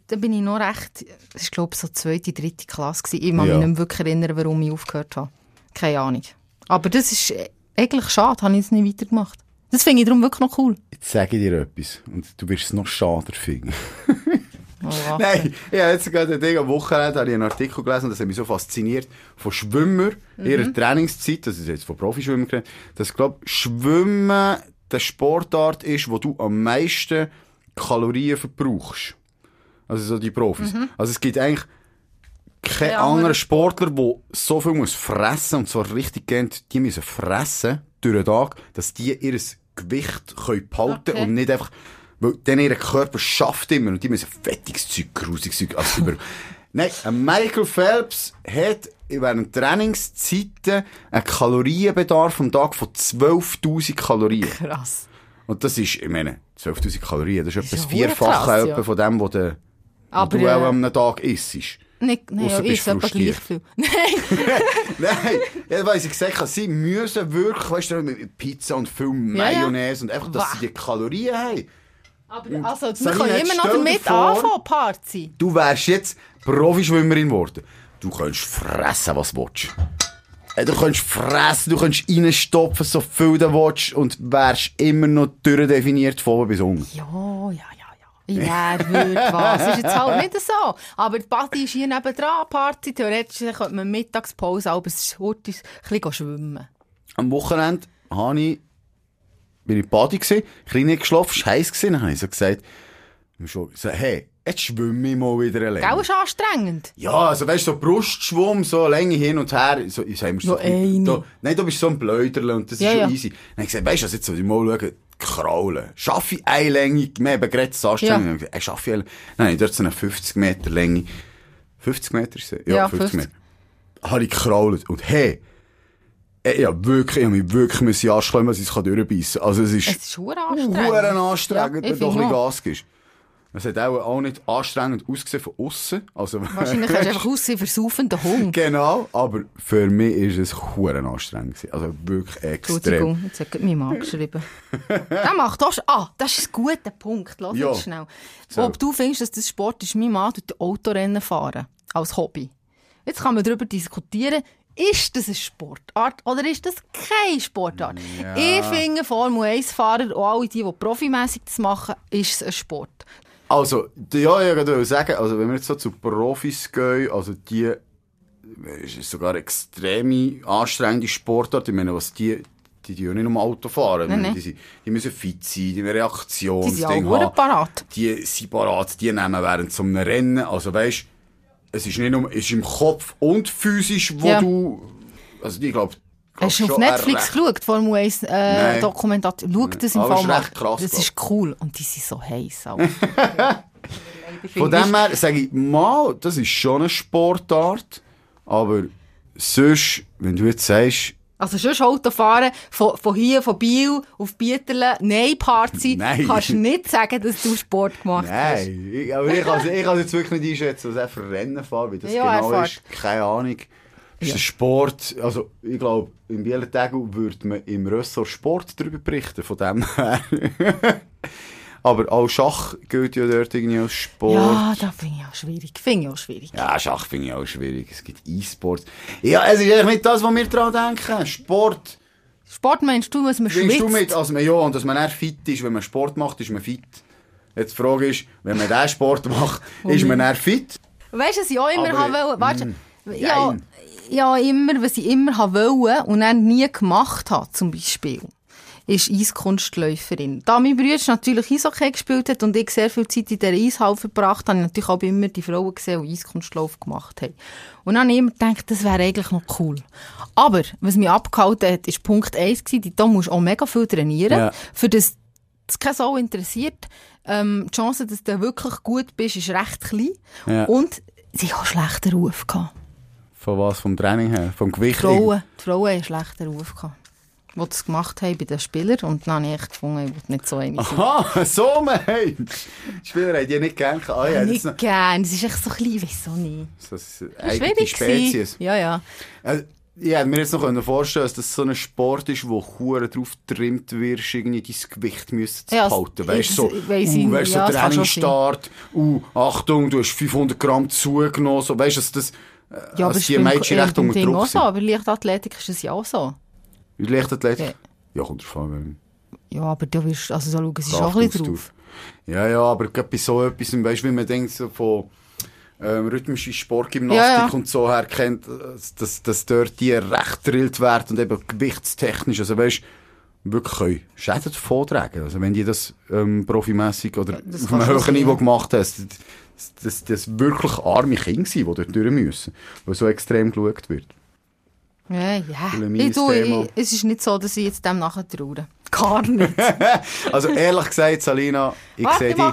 da bin ich noch recht, das war glaube ich so zweite, dritte Klasse gewesen. Ich kann Ja. mich nicht wirklich erinnern, warum ich aufgehört habe. Keine Ahnung. Aber das ist äh, eigentlich schade, habe ich es nicht weitergemacht. Das finde ich darum wirklich noch cool. Jetzt sage ich dir etwas und du wirst es noch schade finden. Oh. Nein, ich habe jetzt gerade ein Ding, am Wochenende habe ich einen Artikel gelesen, und das hat mich so fasziniert, von Schwimmern, ihrer Trainingszeit, das ist jetzt von Profischwimmern geredet, dass, glaube Schwimmen der Sportart ist, wo du am meisten Kalorien verbrauchst. Also so die Profis. Also es gibt eigentlich keinen Keine andere. anderen Sportler, der so viel muss fressen und zwar richtig gern, die müssen fressen durch den Tag, dass die ihr Gewicht können behalten Okay. und nicht einfach, weil dann ihr Körper schafft immer und die müssen fettiges Zeug, grusiges Zeug, also über... Nein, ein Michael Phelps hat während Trainingszeiten einen Kalorienbedarf am Tag von 12'000 Kalorien. Krass. Und das ist, ich meine, 12'000 Kalorien, das ist etwa ja das Vierfache etwa ja. von dem, was du, Aber, du auch äh, am Tag isst. Nicht, nein, Ausser ja, ist etwa gleich viel. Nein, Nein, ja, weil ich gesagt habe, sie müssen wirklich, weißt du, mit Pizza und viel Ja, ja. Mayonnaise und einfach, dass Wah. sie die Kalorien haben. aber also, wir können immer noch damit anfangen, Party. Du wärst jetzt Profischwimmerin geworden. Du könntest fressen, was du willst. Äh, Du könntest fressen, du könntest reinstopfen, so viel du willst und wärst immer noch durchdefiniert von oben bis unten. Ja, ja, ja, ja. Würde was. Ist jetzt halt nicht so. Aber die Party ist hier nebendran, Party. Theoretisch könnte man Mittagspause, aber es ist heute ein bisschen schwimmen. Am Wochenende habe ich, bin ich in Badi gewesen, klein nicht geschlafen, es war heiß gewesen, dann habe ich so gesagt, so, hey, jetzt schwimme ich mal wieder alleine. Gell, ist anstrengend. Ja, also weißt du, so Brustschwumm, so Länge hin und her, so, ich sag mir so, da, nein, du bist so ein Blöderle und das Ja, ist schon ja. easy. Dann habe ich gesagt, weißt du, jetzt soll ich mal schauen, kraulen. Schaffe ich eine Länge, wir haben gerade das Anstrengung, Ja. ich schaffe ich eine, ich dort so eine 50 Meter Länge 50 Meter ist es? Ja, Ja, 50, 50. Meter. Habe ich gekrault. Und hey, äh, ja, wirklich, ich habe mich wirklich müssen anschleimen, dass ich es durchbeissen kann. Also es ist Es ist anstrengend. Anstrengend, Ja, wenn du doch ein bisschen. Gas gibst. Es hat auch, auch nicht anstrengend ausgesehen von außen. Also, Wahrscheinlich hast du einfach aussehen versaufenden Hund. Genau, aber für mich ist es Huren anstrengend gewesen. Also wirklich extrem. Entschuldigung, jetzt hat mein Mann geschrieben. Der macht auch. Ah, das ist ein guter Punkt. Lass Ja. jetzt schnell. So. Ob du findest, dass das Sport ist, mein Mann tut Autorennen fahren. Als Hobby. Jetzt kann man darüber diskutieren, ist das eine Sportart oder ist das keine Sportart? Ja. Ich finde, Formel 1-Fahrer und alle die, die profimässig das machen, ist es ein Sport. Also, ja, ich wollte sagen, also wenn wir jetzt so zu Profis gehen, also die, es ist sogar extreme anstrengende Sportart. Ich meine, was die, die, die ja nicht nur Auto fahren. Nein, nein. Die, sind- die müssen fit sein, die müssen Die sind auch haben. parat. Die sind parat, die nehmen während so einem Rennen. Also weißt, es ist nicht nur, es ist im Kopf und physisch, wo Ja. du, also ich glaube, Hast du auf Netflix geschaut, Formel 1 äh, Nein. Dokumentation? Schau das im Fall ist mal. krass, Das ist cool und die sind so heiß. Von dem her sage ich, mal, das ist schon eine Sportart, aber sonst, wenn du jetzt sagst, Also schon Autofahren von, von hier, von Biel auf Bieterle, nein, Party, Nein. kannst du nicht sagen, dass du Sport gemacht hast. nein, ich, aber ich kann es jetzt wirklich nicht einschätzen, was er für Rennen fährt, wie das Ja, genau ist, keine Ahnung. Ist ein Sport, also ich glaube, im Bielentegel würde man im Ressort Sport darüber berichten, von dem her. aber auch Schach gilt ja dort irgendwie als Sport. Ja, das finde ich auch schwierig. Finde ich auch schwierig. Ja, Schach finde ich auch schwierig. Es gibt E-Sports. Ja, es ist eigentlich nicht das, was wir daran denken. Sport. Sport meinst du, was man schwitzt? du mit, also man, ja, und dass man eher fit ist, wenn man Sport macht, ist man fit. Jetzt die Frage ist, wenn man diesen Sport macht, ist man eher fit? Weißt du, was ich auch immer Aber, haben wollte? Warte, mm, ja. Ja, immer, was ich immer wollte und dann nie gemacht habe, zum Beispiel, ist Eiskunstläuferin. Da mein Bruder natürlich Eishockey gespielt hat und ich sehr viel Zeit in dieser Eishalle verbracht habe, habe ich natürlich auch immer die Frauen gesehen, die Eiskunstlauf gemacht haben. Und dann habe ich immer gedacht, das wäre eigentlich noch cool. Aber, was mich abgehalten hat, ist Punkt 1 gewesen, die- da musst du auch mega viel trainieren, Ja. für das das keine Sau interessiert. Ähm, die Chance, dass du wirklich gut bist, ist recht klein. Ja. Und sie haben schlechten Ruf gehabt. Von was? Vom Training her? Vom Die Gewicht? Frauen, die Frauen haben einen schlechten Ruf gehabt. Die das gemacht haben bei den Spielern. Und dann habe ich gefunden, ich will nicht so eine. Aha, so mei! Die Spieler haben die nicht gern. Ah, ja, das nicht noch, gern. Es ist echt so klein, wieso nicht? das ist eine Das eigene. Spezies. Ja, ja. Also, ich hätte mir jetzt noch vorstellen dass das so ein Sport ist, wo hure drauf getrimmt wirst, irgendwie dein Gewicht müssen zu Ja, behalten. Weißt du, so, weiss uh, weißt, so Ja, das Trainingsstart, uh, Achtung, du hast 500 Gramm zugenommen, so, weißt du, das, äh, Ja, es die ist Mädchen recht unter Ding auch Druck so. Aber Leichtathletik ist es ja auch so. Leichtathletik? Ja. Ja, kommt drauf an. Ja, aber du wirst, also so schauen sie schon ein Kraftausdauer. bisschen drauf. Ja, ja, aber bei so etwas, weißt du, wie man denkt, so von ähm, rhythmische Sportgymnastik Ja, ja. und so her kennt, dass, dass dort die recht drillt werden und eben gewichtstechnisch, also weißt wirklich können Schäden davon tragen. Also wenn die das ähm, profimässig oder Das auf einem höheren Niveau gemacht hast, das, das, wirklich arme Kinder sind, die dort durch müssen, weil so extrem geschaut wird. Ja, ja. Ich, Thema. ich, es ist nicht so, dass ich jetzt dem nachher traue. Gar nicht. Also ehrlich gesagt, Salina, ich sehe ich dich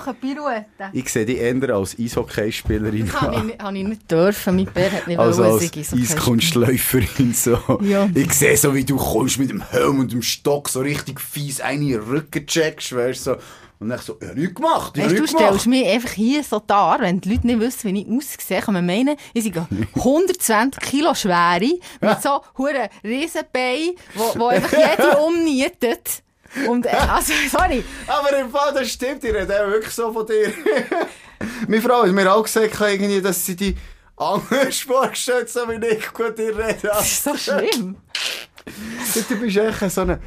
ich sehe dich eher als Eishockeyspielerin Das habe ich, nicht- habe ich nicht dürfen. Mein Bär hat nicht Also wollen, als Eiskunstläuferin so. Ja. Ich sehe so, wie du kommst mit dem Helm und dem Stock so richtig fies eine Rücken checkst, weißt du, so. Und dann so, hab nichts gemacht, ich Weißt, du nichts stellst gemacht. mich einfach hier so dar, wenn die Leute nicht wissen, wie ich aussehe, kann man meinen, ich sei 120 Kilo schwere, mit so huren Riesenbeinen, wo, wo einfach jede umnietet. Und, äh, also, sorry. Aber im Fall, das stimmt, ich rede wirklich so von dir. Meine Frau hat mir auch gesagt, irgendwie, dass sie die anderen Sportstütze so wie ich gut in reden. Das ist so schlimm. Du bist echt so eine,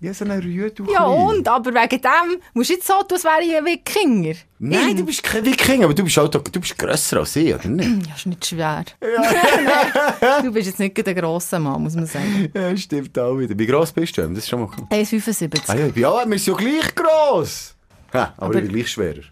ja, so eine Rühe, du Ja, und? Aber wegen dem musst du jetzt so tun, als wäre ich ein Wikinger. Nein, Ich- du bist kein Wikinger, aber du bist, auch, du bist grösser als ich, oder nicht? Ja, ist nicht schwer. Nein, du bist jetzt nicht gerade ein grosser Mann, muss man sagen. ja, stimmt auch wieder. Wie gross bist du? Das ist schon mal cool. 1,75. Ah ja, ich bin auch, wir sind ja gleich gross. Ha, aber, Aber- ich bin gleich schwerer.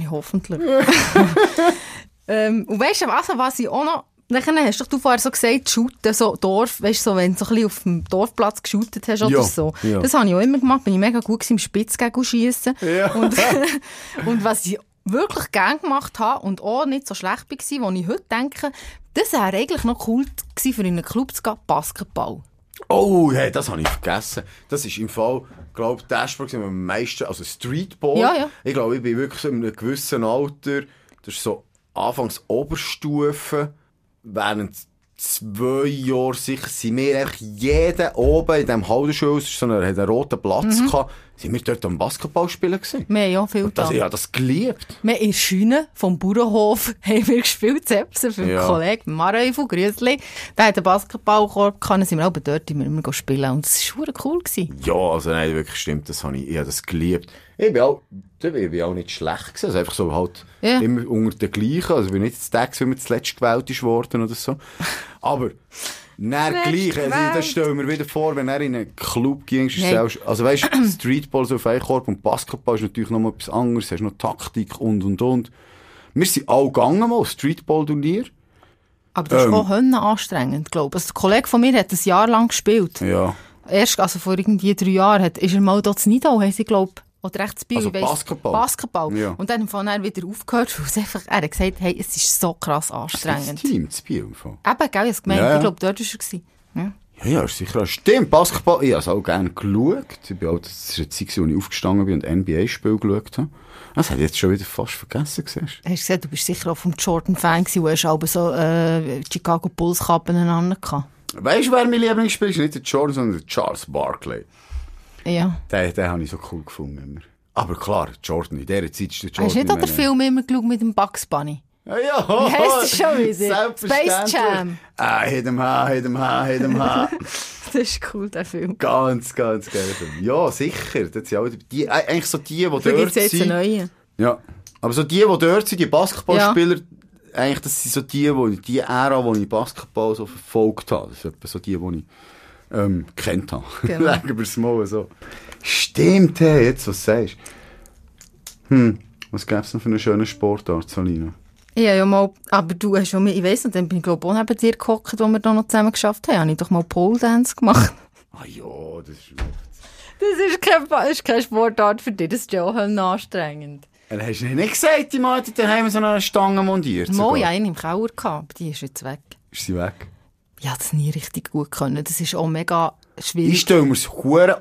Ja, hoffentlich. ähm, und weißt du, was, was ich auch noch. Nachher hast doch du vorher so gesagt, shooten, so Dorf, weißt du, so, wenn du so ein bisschen auf dem Dorfplatz geshootet hast oder Ja, so. ja. Das habe ich auch immer gemacht, bin ich mega gut im Spitzgegel schiessen. Ja. Und, und was ich wirklich gern gemacht habe und auch nicht so schlecht war, wo ich heute denke, das wäre eigentlich noch cool gewesen, für in einen Club zu gehen, Basketball. Oh, hey, das habe ich vergessen. Das ist im Fall, glaube ich, der Sport, am meisten, also Streetball. Ja, ja. Ich glaube, ich bin wirklich so in einem gewissen Alter, das ist so anfangs Oberstufe, während zwei Jahren sicher sind wir einfach jeden oben in diesem Haldenschulhaus, so einen, hat einen roten Platz Mhm. gehabt, sind wir dort am Basketball spielen gewesen. Wir haben ja viel Und das, da. ich habe das geliebt. Wir in der Scheune vom Bauernhof haben wir gespielt, Zepsen für einen Ja. Kollegen, Maröfel, Grüßli. Der hat einen Basketballkorb gehabt, dann sind wir auch dort immer, immer spielen. Und das war verdammt cool. Gewesen. Ja, also nein, wirklich stimmt, das habe ich, ich habe das geliebt. Ich bin auch, ich bin auch nicht schlecht gewesen, also einfach so halt Ja. immer unter den gleichen, also ich bin nicht das Tag, wenn man zuletzt gewählt ist worden oder so. Aber, Nein, Zuletzt gleich. Also, das stellen wir wieder vor, wenn er in einen Club ging. selbst- Also weißt du, Streetball so auf einen Korb und Basketball ist natürlich noch mal etwas anderes. Hast noch Taktik und und und. Wir sind alle gegangen mal, Streetball-Turnier. Aber das Ähm. ist auch anstrengend, glaube ich. Also, ein Kollege von mir hat ein Jahr lang gespielt. Ja. Erst, also vor irgendwie drei Jahren, hat, ist er mal dort in Nidau, haben sie, glaube oder rechts Biel, Also Basketball? Basketball. Ja. Und dann hat er wieder aufgehört, weil es einfach, er hat gesagt, hey, es ist so krass Das anstrengend. Team, das Biel. im Fall. Eben, gell, ich gemeint, Ja, ich glaube, dort war er. Ja. Ja, ja, sicher. Stimmt, Basketball. Ich habe es auch gerne geschaut. Ich bin auch, das war eine Zeit, wo ich aufgestanden bin und NBA-Spiel geschaut habe. Das habe ich jetzt schon wieder fast vergessen, siehst Hast du gesagt, du bist sicher auch vom Jordan-Fan gewesen, wo hast aber so äh, Chicago Bulls-Kappen aneinander gehabt. du. Weißt du, wer mein Lieblingsspieler ist? Nicht der Jordan, sondern der Charles Barkley. Ja. Den, den habe ich so cool gefunden immer. Aber klar, Jordan, in dieser Zeit ist der Jordan. Hast du nicht auch den Film immer geschaut mit dem Bugs Bunny? Ja, ja. Es schon wieder? Space Jam. Ah, hit him ha, hit him ha, hit him ha. Das ist cool, der Film. ganz, ganz geil. Ja, sicher. Das sind auch die, eigentlich so die, die Da dort gibt es jetzt einen sind. neuen. Ja. Aber so die, die dort sind, die Basketballspieler, eigentlich, das sind so die, wo, die Ära, wo ich Basketball so verfolgt habe. Das sind so die, die ich, ähm, kennt habe. Genau. Legen wir es mal so. Stimmt, hey, jetzt, was du sagst. Hm, was gäbe es noch für eine schöne Sportart, Salina? Ja, ja, mal, aber du hast schon, ich weiss nicht, dann bin ich glaube auch neben dir gehockt, wo wir da noch zusammen geschafft haben. Habe ich doch mal Pole Dance gemacht. Ah ja, das ist... Das ist, kein, das ist keine Sportart für dich, das ist ja auch halt anstrengend. Dann hast du nicht gesagt, die hat daheim so eine Stange montiert. Mal, ja, einen im Keller gehabt, aber die ist jetzt weg. Ist sie weg? Ich habe das nie richtig gut können. Das ist auch mega Ich schwierig. stelle mir es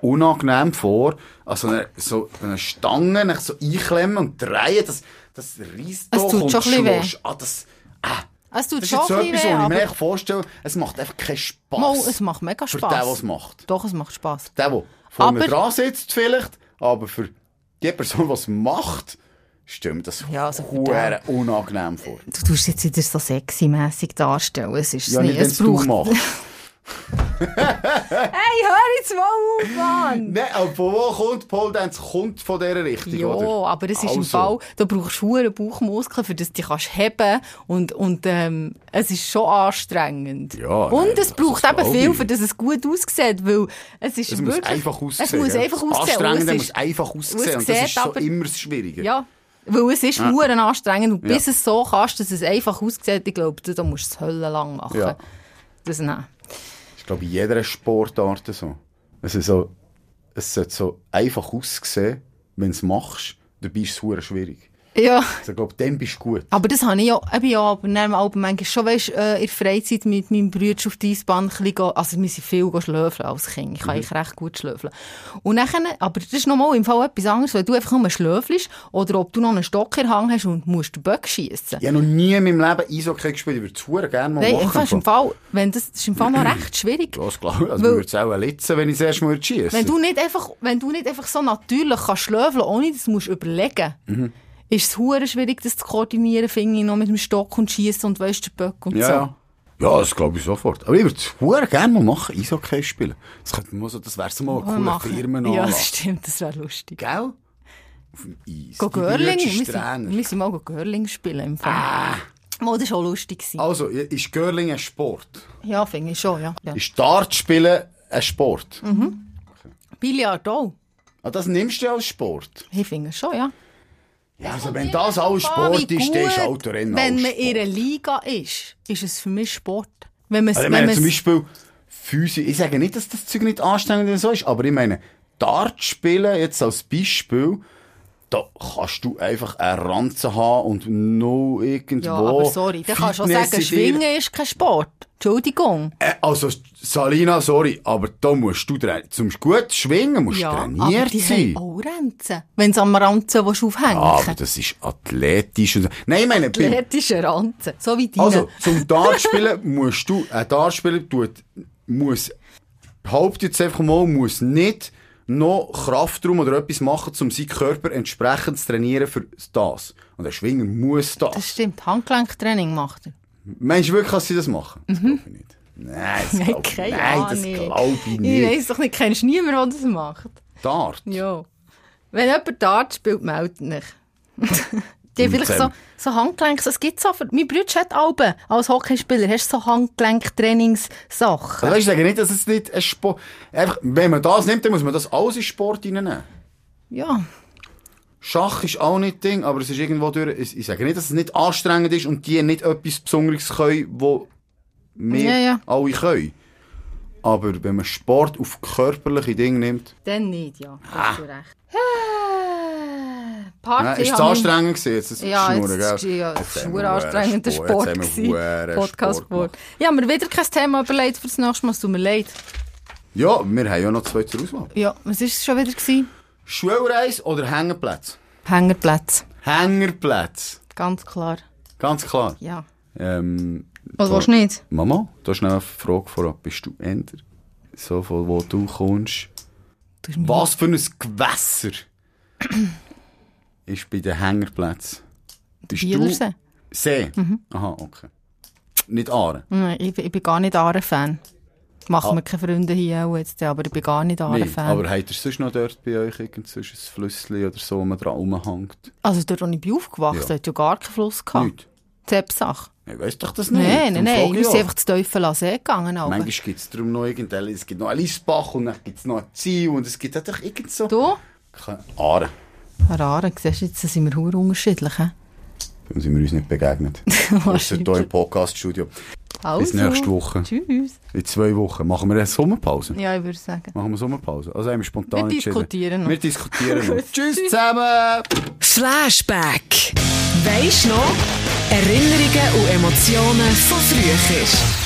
unangenehm vor, also eine, so eine Stange so einklemmen und drehen, das, das Es doch tut und schlägst. Ah, das, ah, Es tut das ist schon so etwas, was ich mir vorstelle, es macht einfach keinen Spass. Mal, es macht mega Für Spass. den, der es macht. Doch, es macht Spass. Der, der vor mir Aber- dran sitzt vielleicht, aber für die Person, die es macht, stelle mir das Ja, also hure unangenehm vor. Du tust jetzt wieder so sexy-mässig darstellen. Es ist Ja, nicht, wenn Es du braucht... machst. Hey, hör jetzt mal auf, Mann! Nein, aber von wo kommt Pole Dance? Kommt von dieser Richtung, Ja, oder? aber es ist im Also. Fall, da brauchst du hohe Bauchmuskeln, für das du dich heben und, und ähm, es ist schon anstrengend. Ja, und nein, es braucht eben viel, für das es gut aussieht, weil es ist Es muss wirklich... einfach aussehen. Es muss einfach aussehen. und Anstrengende es muss ist- einfach und es aussehen. Und das ist aber- immer das Schwierige. Ja, weil es ist ja. anstrengend und bis Ja. es so kannst, dass es einfach aussieht, ich glaube, da musst du es höllenlang machen. Ja. Das, nein. Ich glaube, in jeder Sportart so. Es, ist so. es sollte so einfach aussehen, wenn du es machst. Dabei ist es hure schwierig. Ja. Also, ich glaube, dann bist du gut. Aber das habe ich ja, eben ja, aber dann aber manchmal schon, weißt, äh, in der Freizeit mit meinem Bruder auf die Eisbahn, ein bisschen also wir sind viel schlöfeln als Kind. Ich kann eigentlich recht gut schlöfeln. Und nachher, aber das ist nochmal im Fall etwas anderes, wenn du einfach nur schlöfelst oder ob du noch einen Stock in Hand hast und musst den Böck schiessen. Ich habe noch nie in meinem Leben Eishockey gespielt. Ich würde es gerne mal Nein, machen. ist im Fall, wenn das, das ist im Fall noch recht schwierig. Das glaube ich. Also, Weil- würde es auch litzen, wenn ich es erst mal schieße. Wenn du nicht einfach, wenn du nicht einfach so natürlich kannst schlöfeln, ohne dass du musst überlegen, Mhm. Ist es hure schwierig, das zu koordinieren, finde ich, noch mit dem Stock und schießen und weißt den Böck und ja, so. ja. Ja, das glaube ich sofort. Aber ich würde es gerne mal machen, Eishockey spielen. Das, könnte man so, das wäre so mal ein Mal cooler machen. Firmenanlass. Ja, das stimmt, das wäre lustig. Gell? Auf dem Eis. Go Die Görling, wir sind mal go Görling spielen im Fall. Ah. Mal, das war auch lustig. Also, ist Görling ein Sport? Ja, finde ich schon, ja. ja. Ist Dart spielen ein Sport? Mhm. Billard auch. Ah, das nimmst du als Sport? Ich finde es schon, ja. Ja, also wenn das alles Sport ist, dann ist Autorennen Wenn man Sport. in einer Liga ist, ist es für mich Sport. Wenn man Also ich meine zum Beispiel Physik, ich sage nicht, dass das Zeug nicht anstrengend so ist, aber ich meine, Dart spielen, jetzt als Beispiel, da kannst du einfach einen Ranzen haben und noch irgendwo... Ja, aber sorry, dann kannst du auch sagen, dir- Schwingen ist kein Sport. Entschuldigung. Äh, also, Salina, sorry, aber da musst du dran. Zum gut schwingen musst du Ja, trainiert aber die sein. auch Ranzen. Wenn sie am Ranzen aufhängen Ah, aber das ist athletisch. Und so. Nein, ich meine, Athletische Ranzen. So wie deine. also, zum Dartspielen musst du, ein Dartspieler tut, muss, behaupte jetzt einfach mal, muss nicht noch Kraftraum oder etwas machen, um seinen Körper entsprechend zu trainieren für das. Und ein Schwinger muss das. das stimmt. Handgelenktraining macht er. Meinst du wirklich, dass sie das machen? Das glaube ich nicht. Nein, das glaube ich, Keine nein, das glaube ich Ich nicht. weiss doch nicht, kennst du niemanden, der das macht? Dart? Ja. Wenn jemand Dart spielt, meldet mich. Die haben vielleicht so, so Handgelenks, es gibt so, mein Bruder hat Alben, als Hockeyspieler, hast du so Handgelenktrainingssachen. Also, ich sage nicht, dass es nicht ein Sport, einfach, wenn man das nimmt, dann muss man das alles in Sport reinnehmen. Ja. Schach ist auch nicht Ding, aber es ist irgendwo durch, ich sage nicht, dass es nicht anstrengend ist und die nicht etwas Besonderes können, wo wir Ja, ja. alle können. Aber wenn man Sport auf körperliche Dinge nimmt, Dann nicht, ja. Ah. Hast du recht. Party nein, ist es anstrengend gewesen, jetzt das Ja, Schnurren, jetzt, gell? ja, Jetzt wir anstrengender Sport, Sport. gewesen. Podcast-Sport. Sport Ich habe mir wieder kein Thema überlegt für das nächste Mal. Es tut mir leid. Ja, wir haben ja noch zwei zur Auswahl. Ja, was war es schon wieder? Gewesen? Schulreise oder Hängerplatz? Hängerplätze. Hängerplatz. Ganz klar. Ganz klar. Ja. Ähm, Was willst du nicht? Mama, da ist noch eine Frage vorab. Bist du Ender? So, von wo du kommst. Was für ein Gewässer ist bei den Hängerplätzen? Bist Bielersee. See? Aha, okay. Nicht Aare? Nein, ich, bin- ich bin gar nicht Aare-Fan. Machen Ah. wir keine Freunde hier auch jetzt, aber ich bin gar nicht Nee, Aare-Fan. aber habt ihr sonst noch dort bei euch ein Flüssli oder so, wo man dran rumhängt? Also dort, wo ich bin aufgewachsen Ja. hat ja gar keinen Fluss gehabt. Nicht? Zepsach. Ich weiss doch das nicht. Nein, nein, nein. Wir ich sind einfach zu Teufel an See gegangen. aber- Manchmal gibt es darum noch irgendein, es gibt noch einen Liesbach und dann gibt es noch ein Ziel und es gibt einfach irgend so... Du? Keine Aare. Herr Aare, siehst du, jetzt sind wir hure unterschiedlich. He? Dann sind wir uns nicht begegnet. Ausser hier im Podcast-Studio. Also. Bis nächste Woche. Tschüss. In zwei Wochen. Machen wir eine Sommerpause? Ja, ich würde sagen. Machen wir Sommerpause? Also haben wir spontan Wir entschieden. diskutieren noch. Wir diskutieren noch. Tschüss zusammen! Flashback. Weisst noch? Erinnerungen und Emotionen von früher.